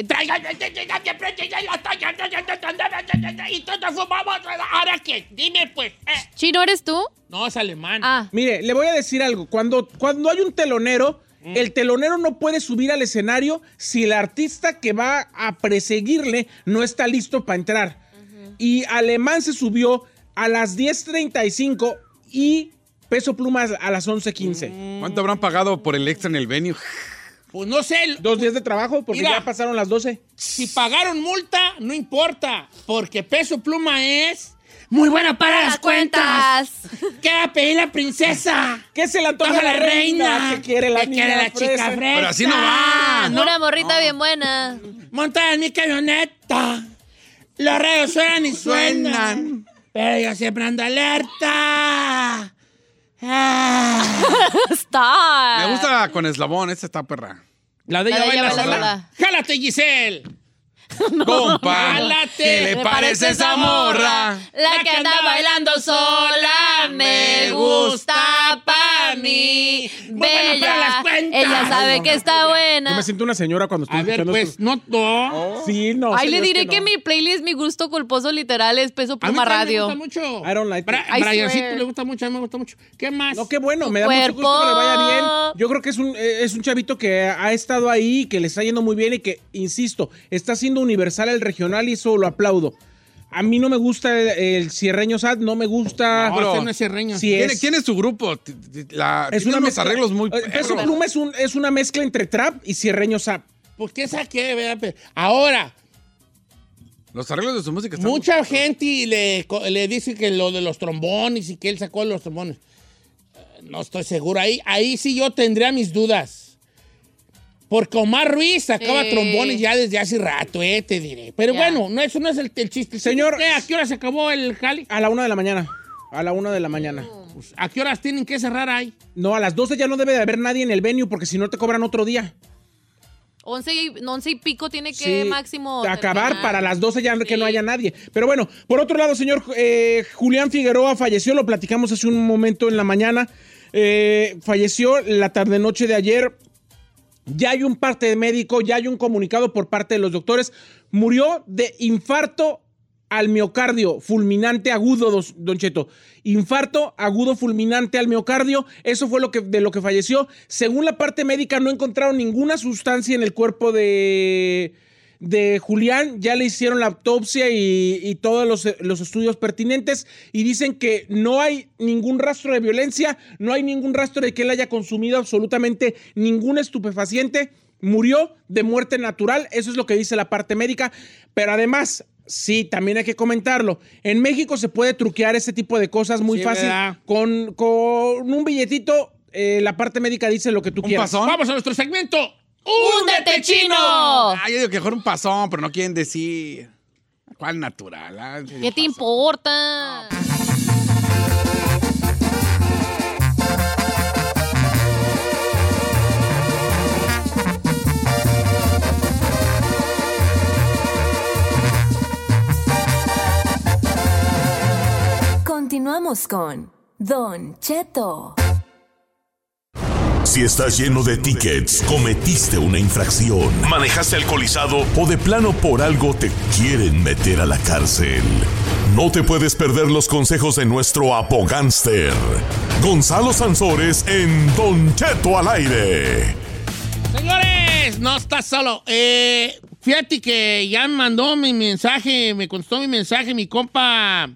Y todos fumamos. ¿Ahora qué? Dime, pues. eh. ¿Chino eres tú? No, es alemán. Ah, Mire, le voy a decir algo. Cuando, cuando hay un telonero, Mm. el telonero no puede subir al escenario si el artista que va a perseguirle no está listo para entrar. Y Alemán se subió a las 10.35 y Peso Pluma a las 11.15. ¿Cuánto habrán pagado por el extra en el venue? [laughs] Pues no sé. Dos días de trabajo porque Mira. ya pasaron las 12. Si pagaron multa, no importa. Porque peso pluma es. Muy buena para las cuentas. [laughs] ¿Qué va a pedir la princesa? ¿Qué se le antoja Toja a la reina? ¿Qué quiere la ¿Qué niña quiere la fresa? chica fresa? Pero así no va. ¿no? una morrita bien buena. Montada en mi camioneta. Los rayos suenan y suenan. Pero yo siempre ando alerta. Ah. [laughs] Está. Me gusta con eslabón, esta está perra. La de La ella de ella baila baila sola. Jálate, Giselle. [laughs] Compa, Jálate. ¿qué le parece esa morra? La que anda bailando sola me gusta pa' mí. Buena para las Bella. cuentas. Ella sabe que está Yo buena. me siento una señora cuando estoy A ver, escuchando pues, esto. no, no. Sí, no. Ay, le diré que, no. mi playlist, mi gusto culposo literal es Peso A mí Pluma Radio. me gusta mucho. I don't like. Bra I Briancito le gusta mucho, a mí me gusta mucho. ¿Qué más? No, qué bueno, Tu me da mucho gusto que le vaya bien. Yo creo que es un, eh, es un chavito que ha estado ahí, que le está yendo muy bien y que, insisto, está siendo universal el regional y eso lo aplaudo. A mí no me gusta el, el cierreño sad, no me gusta... No, Pero- este no es cierreño. ¿Quién, es, quién es su grupo? La, es tiene una unos mezcla- arreglos muy Eh, Peso. Pluma es, un- es una mezcla entre trap y cierreño sad. ¿Por qué saqué? Ahora, Los arreglos de su música están mucha muy gente le, le dice que lo de los trombones y que él sacó los trombones. Eh, No estoy seguro. Ahí, ahí sí yo tendría mis dudas. Porque Omar Ruiz sacaba Sí. trombones ya desde hace rato, eh, te diré. Pero Ya. bueno, no, eso no es el, el chiste. Señor- ¿Qué? ¿A qué hora se acabó el jali? A la una de la mañana. A la una de la mañana. Pues, ¿A qué horas tienen que cerrar ahí? No, a las 12 ya no debe de haber nadie en el venue porque si no te cobran otro día. 11 y, 11 y pico tiene que Sí, máximo. acabar terminar. para las 12 ya que Sí. no haya nadie. Pero bueno, por otro lado, señor eh, Julián Figueroa falleció, lo platicamos hace un momento en la mañana. Eh, falleció la tarde-noche de ayer. Ya hay un parte médico, ya hay un comunicado por parte de los doctores. Murió de infarto al miocardio fulminante agudo, don Cheto. Infarto agudo fulminante al miocardio. Eso fue lo que, de lo que falleció. Según la parte médica, no encontraron ninguna sustancia en el cuerpo de, de Julián. Ya le hicieron la autopsia y, y todos los, los estudios pertinentes. Y dicen que no hay ningún rastro de violencia, no hay ningún rastro de que él haya consumido absolutamente ningún estupefaciente. Murió de muerte natural, eso es lo que dice la parte médica. Pero además, sí, también hay que comentarlo. En México se puede truquear ese tipo de cosas muy Sí, fácil. Con, con un billetito, eh, la parte médica dice lo que tú ¿Un quieras. pasón? Vamos a nuestro segmento. ¡Húndete, chino! Ah, yo digo que mejor un pasón, pero no quieren decir. ¿Cuál natural? Ah, ¿Qué te importa? Continuamos con Don Cheto. Si estás lleno de tickets, cometiste una infracción, manejaste alcoholizado o de plano por algo te quieren meter a la cárcel. No te puedes perder los consejos de nuestro abogánster, Gonzalo Sansores en Don Cheto al aire. Señores, no estás solo. Eh, fíjate que ya me mandó mi mensaje, me contestó mi mensaje mi compa,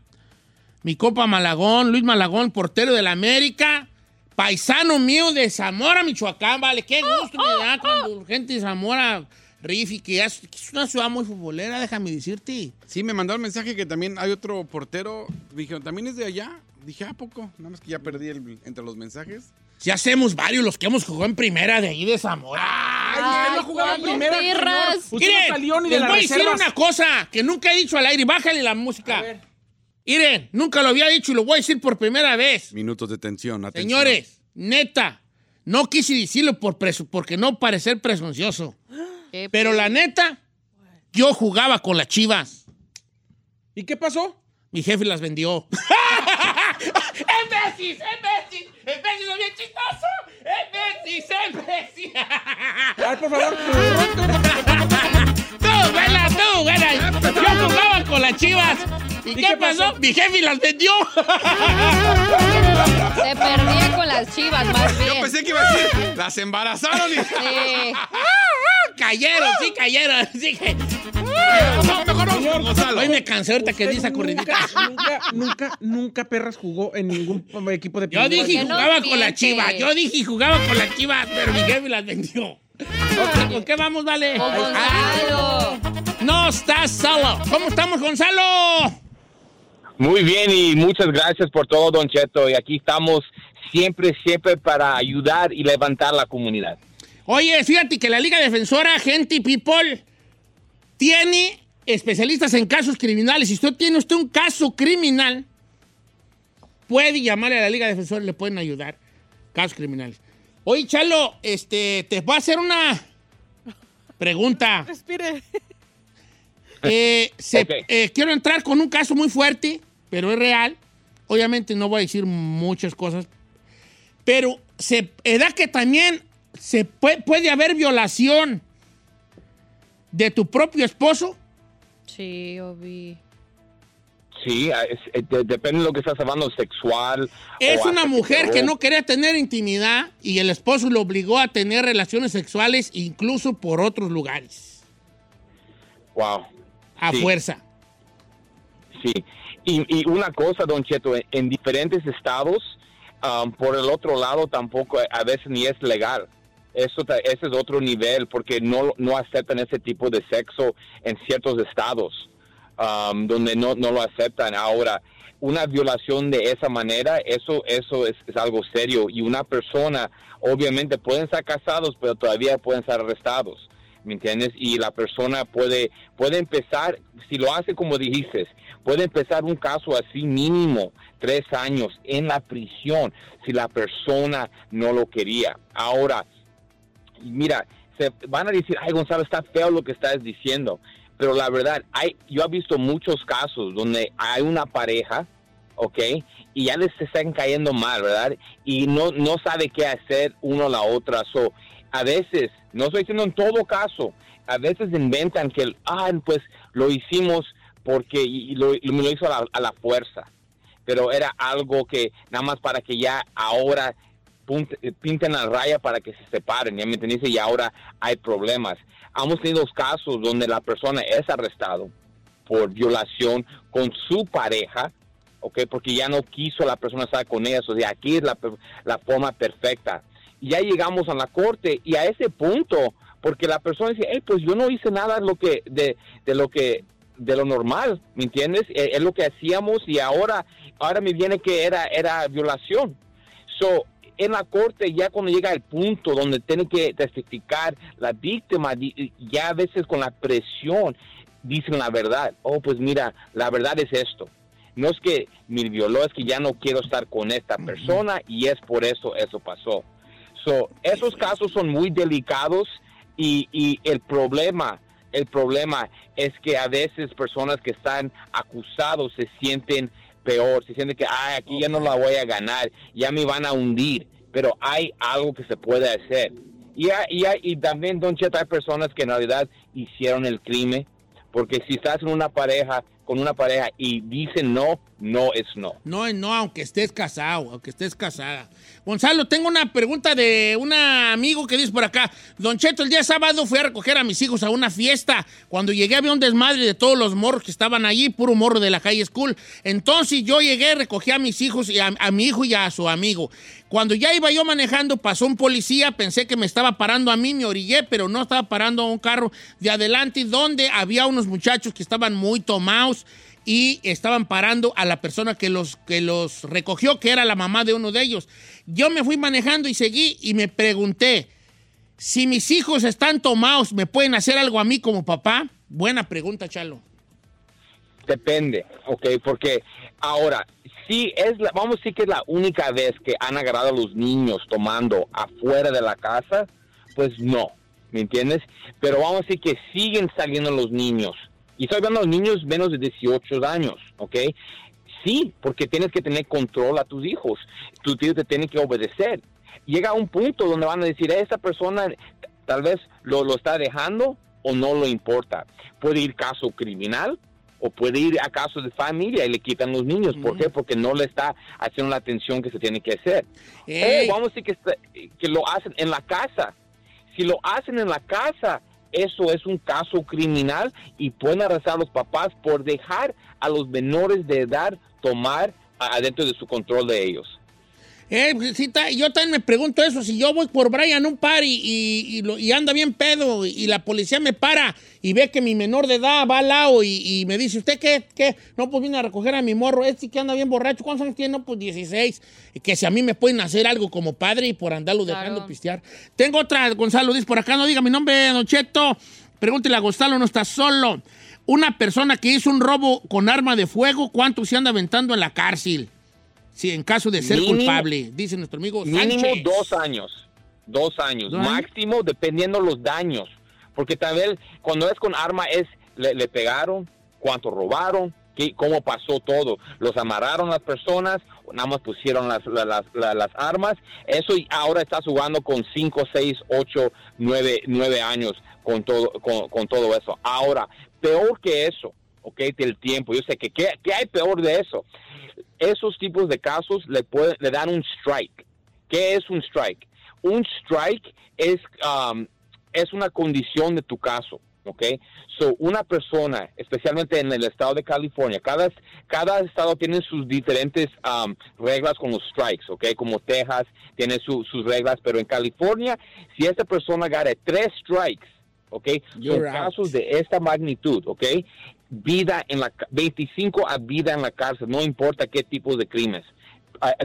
mi compa Malagón, Luis Malagón, portero del América, paisano mío de Zamora, Michoacán, vale, qué gusto me da cuando gente de Zamora rifi, que es, una ciudad muy futbolera, déjame decirte. Sí, me mandó el mensaje que también hay otro portero. Dije, ¿también es de allá? Dije, ¿a poco? Nada más que ya perdí el- entre los mensajes. Si hacemos varios los que hemos jugado en primera de ahí de Zamora. Ay, usted no jugaba en ¿cuándo, primera, señor. Usted Miren, no salió ni de les las voy a decir una cosa que nunca he dicho al aire. Bájale la música. Miren, nunca lo había dicho y lo voy a decir por primera vez. Minutos de tensión, atención. Señores, neta, no quise decirlo por presu- porque no parecer presuncioso. ¿Qué Pero la neta, yo jugaba con las chivas. ¿Y qué pasó? Mi jefe las vendió. [laughs] ¡Embecis! ¡Embecis! ¡Embecis es bien chistoso! ¡Embecis! ¡Embecis! Ay, por favor. [laughs] ¡Tú, vela, tú, vela! Yo jugaba con las chivas. ¿Y, qué, qué pasó? pasó? Mi jefe las vendió. [laughs] Se perdía con las chivas, más bien. Yo pensé que iba a decir, las embarazaron y... Sí. [laughs] cayeron, sí cayeron. Sí que... No, mejor no, Señor, Gonzalo. Hoy me cansé ahorita que Usted di esa corridita. Nunca, nunca, nunca, Perras jugó en ningún equipo de Yo dije y qué no jugaba con la chiva. Yo dije y jugaba con la chiva, pero mi jefe las vendió. Ok, ¿Con qué vamos, vale? Con Ah, Gonzalo. no estás solo. ¿Cómo estamos, Gonzalo? Muy bien y muchas gracias por todo, Don Cheto. Y aquí estamos siempre, siempre para ayudar y levantar la comunidad. Oye, fíjate que la Liga Defensora, Gente y People, tiene especialistas en casos criminales. Si usted tiene usted un caso criminal, puede llamarle a la Liga Defensora y le pueden ayudar. Casos criminales. Oye, Chalo, este, te voy a hacer una pregunta. [laughs] Respire. Eh, se- eh, quiero entrar con un caso muy fuerte, pero es real. Obviamente no voy a decir muchas cosas, pero se da que también se puede, puede haber violación de tu propio esposo. Sí, Obi. Sí, es- eh, de- depende de lo que estás hablando, sexual. Es o una mujer que no quería tener intimidad y el esposo lo obligó a tener relaciones sexuales incluso por otros lugares, Wow, a Sí. fuerza. sí. Y, y una cosa, Don Cheto, en, en diferentes estados, um, por el otro lado tampoco a veces ni es legal. Eso, ese es otro nivel porque no, no aceptan ese tipo de sexo en ciertos estados um, donde no, no lo aceptan. Ahora, una violación de esa manera, eso, eso es, es algo serio. Y una persona, obviamente, pueden estar casados, pero todavía pueden estar arrestados. ¿Me entiendes? Y la persona puede, puede empezar, si lo hace como dijiste, puede empezar un caso así mínimo, tres años en la prisión, si la persona no lo quería. Ahora, mira, se van a decir, ay Gonzalo, está feo lo que estás diciendo. Pero la verdad, hay, yo he visto muchos casos donde hay una pareja, ¿ok? Y ya les están cayendo mal, ¿verdad? Y no, no sabe qué hacer uno a la otra. So, a veces, no estoy diciendo en todo caso, a veces inventan que, ah, pues lo hicimos porque y lo, hizo a la, a la fuerza. Pero era algo que nada más para que ya ahora eh, pinten la raya para que se separen, ¿ya me entiendes? Y ahora hay problemas. Hemos tenido casos donde la persona es arrestado por violación con su pareja, ¿ok? Porque ya no quiso la persona estar con ella, o sea, aquí es la forma perfecta. Ya llegamos a la corte y a ese punto, porque la persona dice, hey, pues yo no hice nada de lo que, de, de lo que, de lo normal, ¿me entiendes? Eh, Es, lo que hacíamos y ahora, ahora me viene que era, era violación. So, en la corte ya cuando llega el punto donde tiene que testificar la víctima, ya a veces con la presión dicen la verdad. Oh, pues mira, la verdad es esto. No es que me violó, es que ya no quiero estar con esta persona y es por eso eso pasó. So, esos casos son muy delicados y, y el problema, el problema es que a veces personas que están acusados se sienten peor, se sienten que, ay, aquí ya no la voy a ganar, ya me van a hundir, pero hay algo que se puede hacer. Y, y, y también, Don Cheto, hay personas que en realidad hicieron el crimen, porque si estás en una pareja, con una pareja y dicen no, no es no. No, no, aunque estés casado, aunque estés casada. Gonzalo, tengo una pregunta de un amigo que dice por acá. Don Cheto, el día sábado fui a recoger a mis hijos a una fiesta. Cuando llegué había un desmadre de todos los morros que estaban allí, puro morro de la calle school. Entonces yo llegué, recogí a mis hijos, y a, mi hijo y a su amigo. Cuando ya iba yo manejando, pasó un policía, pensé que me estaba parando a mí, me orillé, pero no estaba parando a un carro de adelante donde había unos muchachos que estaban muy tomados y estaban parando a la persona que los, que los recogió, que era la mamá de uno de ellos. Yo me fui manejando y seguí y me pregunté, si mis hijos están tomados, ¿me pueden hacer algo a mí como papá? Buena pregunta, Chalo. Depende, ¿ok? Porque ahora, si es, la, vamos a decir que es la única vez que han agarrado a los niños tomando afuera de la casa, pues no, ¿me entiendes? Pero vamos a decir que siguen saliendo los niños. Y estoy hablando de niños menos de 18 años, ¿ok? Sí, porque tienes que tener control a tus hijos. Tus hijos te tienen que obedecer. Llega un punto donde van a decir, esta persona tal vez lo, lo está dejando o no lo importa. Puede ir caso criminal o puede ir a caso de familia y le quitan los niños. ¿Por qué? Porque no le está haciendo la atención que se tiene que hacer. Ey. O vamos a decir que, que lo hacen en la casa. Si lo hacen en la casa, eso es un caso criminal y pueden arrestar a los papás por dejar a los menores de edad tomar adentro de su control de ellos. Eh, pues, sí, ta- yo también me pregunto eso, si yo voy por Brian un par y, y- y lo- y anda bien pedo y, la policía me para y ve que mi menor de edad va al lado y, y me dice, ¿usted qué, qué? No, pues vine a recoger a mi morro, este que anda bien borracho, ¿cuántos años tiene? No, pues 16. Y que si a mí me pueden hacer algo como padre y por andarlo dejando pistear. Tengo otra, Gonzalo, dice por acá, no diga mi nombre, Don Cheto. Pregúntele a Gonzalo, no está solo. Una persona que hizo un robo con arma de fuego, ¿cuánto se anda aventando en la cárcel? Sí, en caso de ser Mínimo- culpable, dice nuestro amigo Mínimo Sánchez. dos años. Dos años. ¿Dos años? Máximo dependiendo los daños. Porque también cuando es con arma es, le, le pegaron, cuánto robaron, qué, cómo pasó todo. Los amarraron las personas, nada más pusieron las, la- las, la- las armas. Eso y ahora estás jugando con 5, 6, 8, 9, 9 años con todo, con, con todo eso. Ahora, peor que eso, ¿ok? Del tiempo. Yo sé que ¿qué, qué hay peor de eso? Esos tipos de casos le, pueden, le dan un strike. ¿Qué es un strike? Un strike es, um, es una condición de tu caso, ¿ok? So, una persona, especialmente en el estado de California, cada, cada estado tiene sus diferentes um, reglas con los strikes, ¿ok? Como Texas tiene su- sus reglas, pero en California, si esta persona gana tres strikes, ¿ok? You're Son out. casos de esta magnitud, ¿ok? Vida en la ca- 25 a vida en la cárcel, no importa qué tipo de crímenes,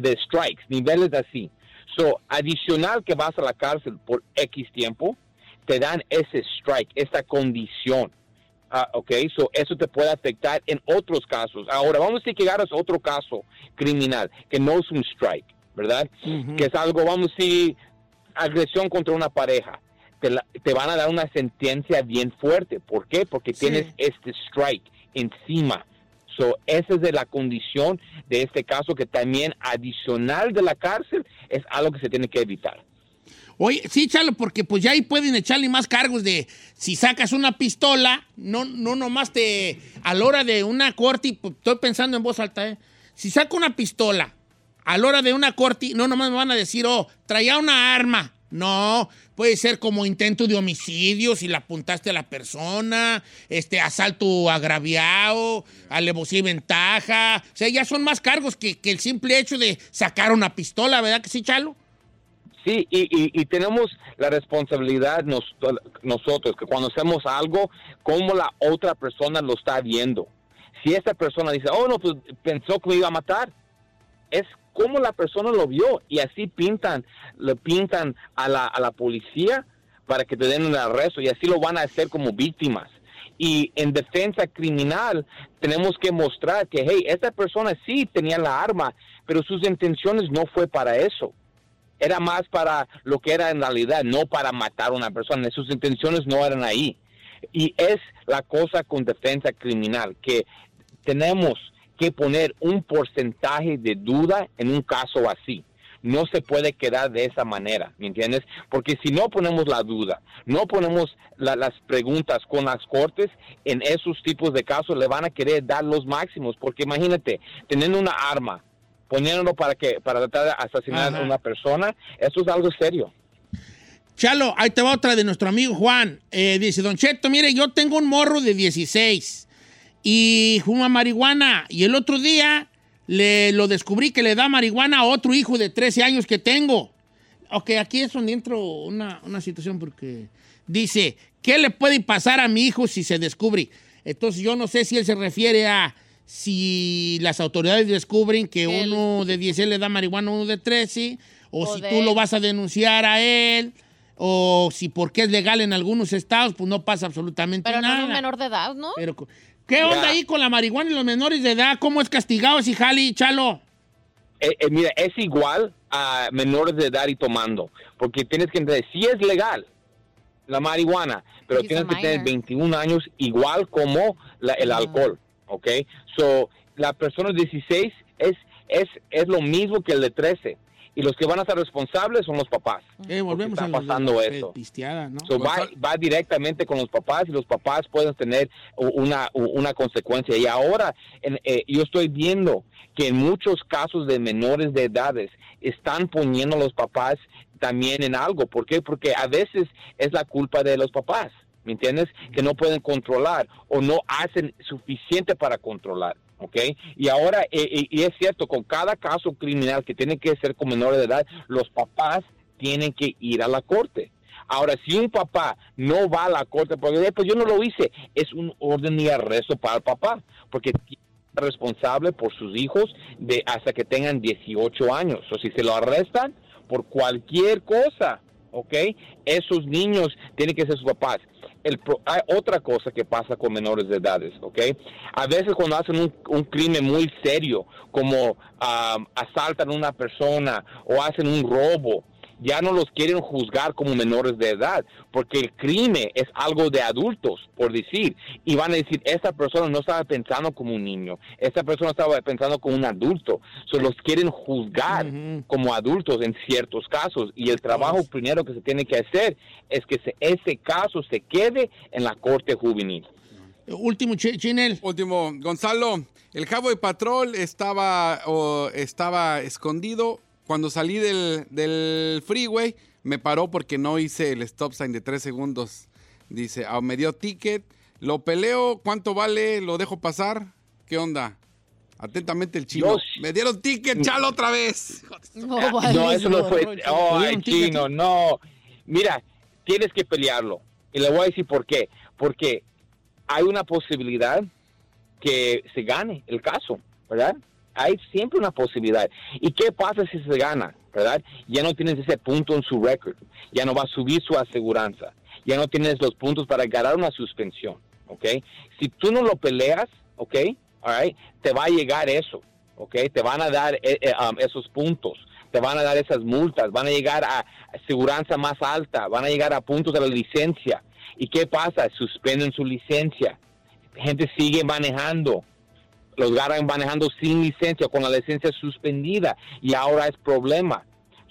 de strikes, niveles así. So, adicional que vas a la cárcel por X tiempo, te dan ese strike, esa condición. Ah, ok, so eso te puede afectar en otros casos. Ahora, vamos a decir que agarras otro caso criminal, que no es un strike, ¿verdad? Que es algo, vamos a decir, agresión contra una pareja. Te, la- te van a dar una sentencia bien fuerte. ¿Por qué? Porque tienes este strike encima. So, esa es de la condición de este caso que también adicional de la cárcel es algo que se tiene que evitar. Oye, sí, Chalo, porque pues ya ahí pueden echarle más cargos de si sacas una pistola, no, no nomás te. A la hora de una corte, pues, estoy pensando en voz alta, ¿eh? Si saco una pistola, a la hora de una corte, no nomás me van a decir, oh, traía una arma. No, puede ser como intento de homicidio si la apuntaste a la persona, este asalto agraviado, alevosía y ventaja. O sea, ya son más cargos que, que el simple hecho de sacar una pistola, ¿verdad que sí, Chalo? Sí, y, y- tenemos la responsabilidad nos- nosotros, que cuando hacemos algo, cómo la otra persona lo está viendo. Si esta persona dice, oh, no, pues pensó que me iba a matar, es cómo la persona lo vio. Y así pintan, le pintan a la, a la policía para que te den un arresto y así lo van a hacer como víctimas. Y en defensa criminal tenemos que mostrar que, hey, esta persona sí tenía la arma, pero sus intenciones no fue para eso era más para lo que era en realidad, no para matar a una persona. Sus intenciones no eran ahí. Y es la cosa con defensa criminal, que tenemos que poner un porcentaje de duda en un caso así. No se puede quedar de esa manera, ¿me entiendes? Porque si no ponemos la duda, no ponemos la- las preguntas con las cortes, en esos tipos de casos le van a querer dar los máximos, porque imagínate, teniendo una arma, poniéndolo para que para tratar de asesinar Ajá. a una persona, eso es algo serio. Chalo, ahí te va otra de nuestro amigo Juan. Eh, dice, Don Cheto, mire, yo tengo un morro de 16 y fuma marihuana. Y el otro día le, lo descubrí que le da marihuana a otro hijo de 13 años que tengo. Ok, aquí es donde entro una, una situación porque dice, ¿qué le puede pasar a mi hijo si se descubre? Entonces yo no sé si él se refiere a si las autoridades descubren que Él. uno de 16 le da marihuana a uno de 13 o, O si tú lo vas a denunciar a él o si porque es legal en algunos estados, pues no pasa absolutamente Pero no nada. un menor de edad, ¿no? Pero, ¿Qué onda Ya. ahí con la marihuana y los menores de edad? ¿Cómo es castigado ese jali, Chalo? Eh, eh, mira, es igual a menores de edad y tomando, porque tienes que entender, si es legal la marihuana, pero He's tienes que tener minor. 21 años igual como la- el alcohol, ¿ok? So, la persona de 16 es, es, es lo mismo que el de 13, y los que van a ser responsables son los papás. Eh, volvemos está a los de pasando eso. pisteada, ¿no? So, va, va directamente con los papás y los papás pueden tener una, una consecuencia. Y ahora en- eh, yo estoy viendo que en muchos casos de menores de edades están poniendo a los papás también en algo. ¿Por qué? Porque a veces es la culpa de los papás, ¿me entiendes? Que no pueden controlar o no hacen suficiente para controlar. ¿Ok? Y ahora, eh, eh, y es cierto, con cada caso criminal que tiene que ser con menores de edad, los papás tienen que ir a la corte. Ahora, si un papá no va a la corte porque "Eh, pues yo no lo hice, es un orden y arresto para el papá, porque ser responsable por sus hijos de hasta que tengan 18 años. O si se lo arrestan por cualquier cosa, ¿ok? Esos niños tienen que ser sus papás. El hay otra cosa que pasa con menores de edades, ¿ok? A veces cuando hacen un, un crimen muy serio, como ah, asaltan a una persona o hacen un robo, ya no los quieren juzgar como menores de edad, porque el crimen es algo de adultos, por decir, y van a decir, esta persona no estaba pensando como un niño, esta persona estaba pensando como un adulto, so los quieren juzgar como adultos en ciertos casos, y el trabajo primero que se tiene que hacer es que se- ese caso se quede en la corte juvenil. Último, Ch- Chinel. Último, Gonzalo, el cabo de patrol estaba, estaba escondido. Cuando salí del, del freeway, me paró porque no hice el stop sign de tres segundos. Dice, ah, me dio ticket, lo peleo, ¿cuánto vale? ¿Lo dejo pasar? ¿Qué onda? Atentamente el chino. Me dieron ticket, chalo otra vez. [laughs] No, vale, no, eso no fue. ¿Te Oh, ticket? chino, no. Mira, tienes que pelearlo. Y le voy a decir por qué. Porque hay una posibilidad que se gane el caso, ¿verdad? Hay siempre una posibilidad. ¿Y qué pasa si se gana, verdad? Ya no tienes ese punto en su récord, ya no va a subir su aseguranza, ya no tienes los puntos para ganar una suspensión, ¿ok? Si tú no lo peleas, ¿ok? All right, te va a llegar eso, ¿ok? Te van a dar eh, eh, um, esos puntos, te van a dar esas multas, van a llegar a aseguranza más alta, van a llegar a puntos de la licencia. ¿Y qué pasa? Suspenden su licencia. Gente sigue manejando. Los agarran manejando sin licencia, con la licencia suspendida. Y ahora es problema.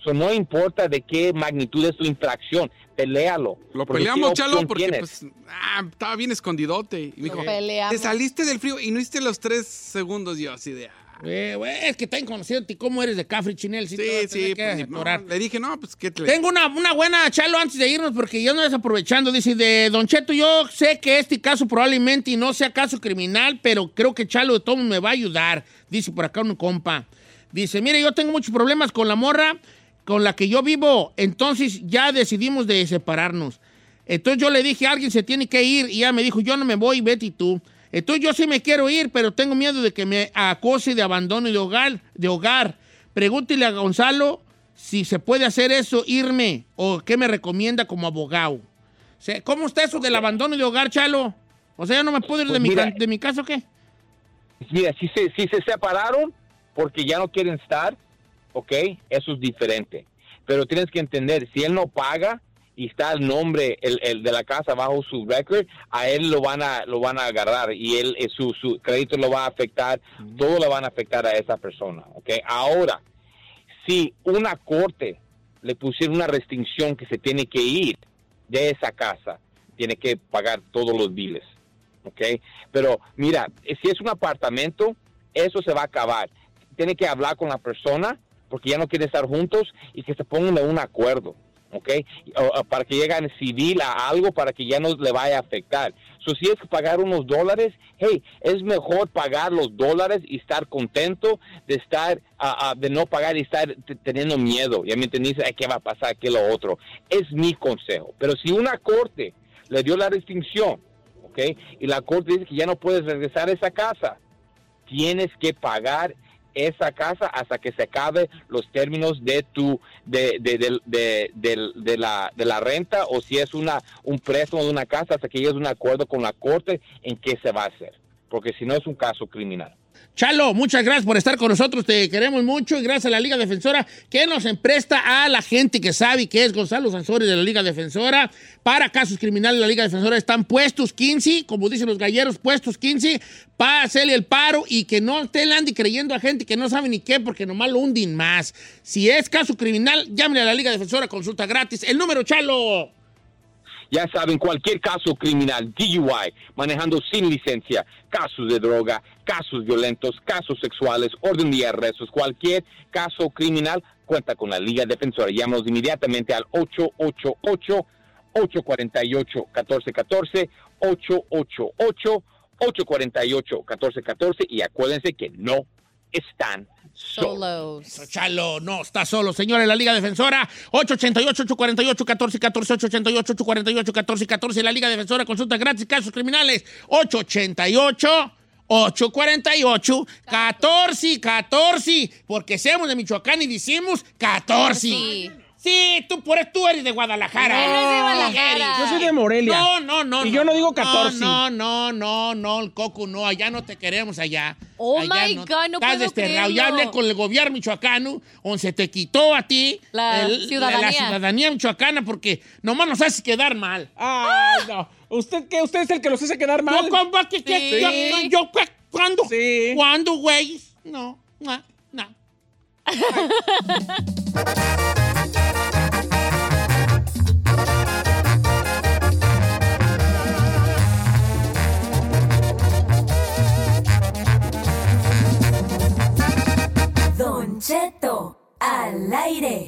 So, no importa de qué magnitud es tu infracción, pelealo. Lo peleamos, ¿qué Chalo, porque pues, ah, estaba bien escondidote. Y me dijo, te saliste del frío y no hiciste los tres segundos. Yo así de... Eh, güey, es que está conociendo cómo eres de Cafre Chinel. Sí, Sí, sí, que pues. Le dije, no, pues, ¿qué te Tengo una, una buena, Chalo, antes de irnos, porque yo no es aprovechando. Dice, de Don Cheto, yo sé que este caso probablemente y no sea caso criminal, pero creo que Chalo de todo me va a ayudar. Dice por acá un compa. Dice, mire, yo tengo muchos problemas con la morra con la que yo vivo, entonces ya decidimos de separarnos. Entonces yo le dije, alguien se tiene que ir, y ella me dijo, yo no me voy, Betty tú. Entonces yo sí me quiero ir, pero tengo miedo de que me acose de abandono de hogar. De hogar. Pregúntele a Gonzalo si se puede hacer eso, irme, o qué me recomienda como abogado. ¿Cómo está eso del abandono de hogar, Chalo? O sea, ¿yo no me puedo ir de, Pues mi, mira. de mi casa o qué? Mira, si se, si se separaron porque ya no quieren estar, ok, eso es diferente. Pero tienes que entender, si él no paga y está el nombre el, el de la casa bajo su record, a él lo van a lo van a agarrar y él eh, su, su crédito lo va a afectar, todo le van a afectar a esa persona, ok. Ahora, si una corte le pusiera una restricción que se tiene que ir de esa casa, tiene que pagar todos los biles. ¿ok? Pero mira, eh, si es un apartamento, eso se va a acabar. Tiene que hablar con la persona porque ya no quiere estar juntos y que se pongan de un acuerdo, ¿ok? O- para que lleguen civil a algo para que ya no le vaya a afectar. So, si es que pagar unos dólares, hey, es mejor pagar los dólares y estar contento de estar, de no pagar y estar teniendo miedo. Ya me entendiste, ¿qué va a pasar? ¿Qué lo otro? Es mi consejo. Pero si una corte le dio la distinción, ¿ok? Y la corte dice que ya no puedes regresar a esa casa. Tienes que pagar esa casa hasta que se acabe los términos de tu de, de, de, de- la, de la renta o si es una un préstamo de una casa hasta que llegues un acuerdo con la corte en qué se va a hacer. Porque si no es un caso criminal Chalo, muchas gracias por estar con nosotros, te queremos mucho y gracias a la Liga Defensora que nos empresta a la gente que sabe que es Gonzalo Sansores de la Liga Defensora. Para casos criminales, la Liga Defensora están puestos 15, como dicen los galleros, puestos 15, para hacerle el paro y que no estén Andy creyendo a gente que no sabe ni qué porque nomás lo hunden más. Si es caso criminal, llámale a la Liga Defensora, consulta gratis. El número, Chalo. Ya saben cualquier caso criminal DUI manejando sin licencia casos de droga casos violentos casos sexuales orden de arrestos cualquier caso criminal cuenta con la Liga Defensora. Llámanos inmediatamente al 888 848 1414 888 848 1414 y acuérdense que no están Solos. Chalo, no está solo, señores, la Liga Defensora, 888-848-1414, 888-848-1414, la Liga Defensora, consulta gratis, casos criminales, 888 848-1414, porque seamos de Michoacán y decimos 14. Sí. Sí, tú, por, tú eres de Guadalajara. Él es de Guadalajara. Yo soy de Morelia. No, no, no. Y yo no digo No, 14. No, no, no, no, el coco no, allá no te queremos allá. Oh Allá my God, no Estás puedo desterrado. Ya hablé con el gobierno michoacano, donde se te quitó a ti La ciudadanía. la ciudadanía michoacana porque nomás nos haces quedar mal. Ay, no. ¿Usted qué? ¿Usted es el que los hace quedar mal? No, compa, que, que- Sí. yo, yo- yo- ¿cuándo? Sí. ¿Cuándo, güey? No, no, no. [laughs] Don Cheto al aire.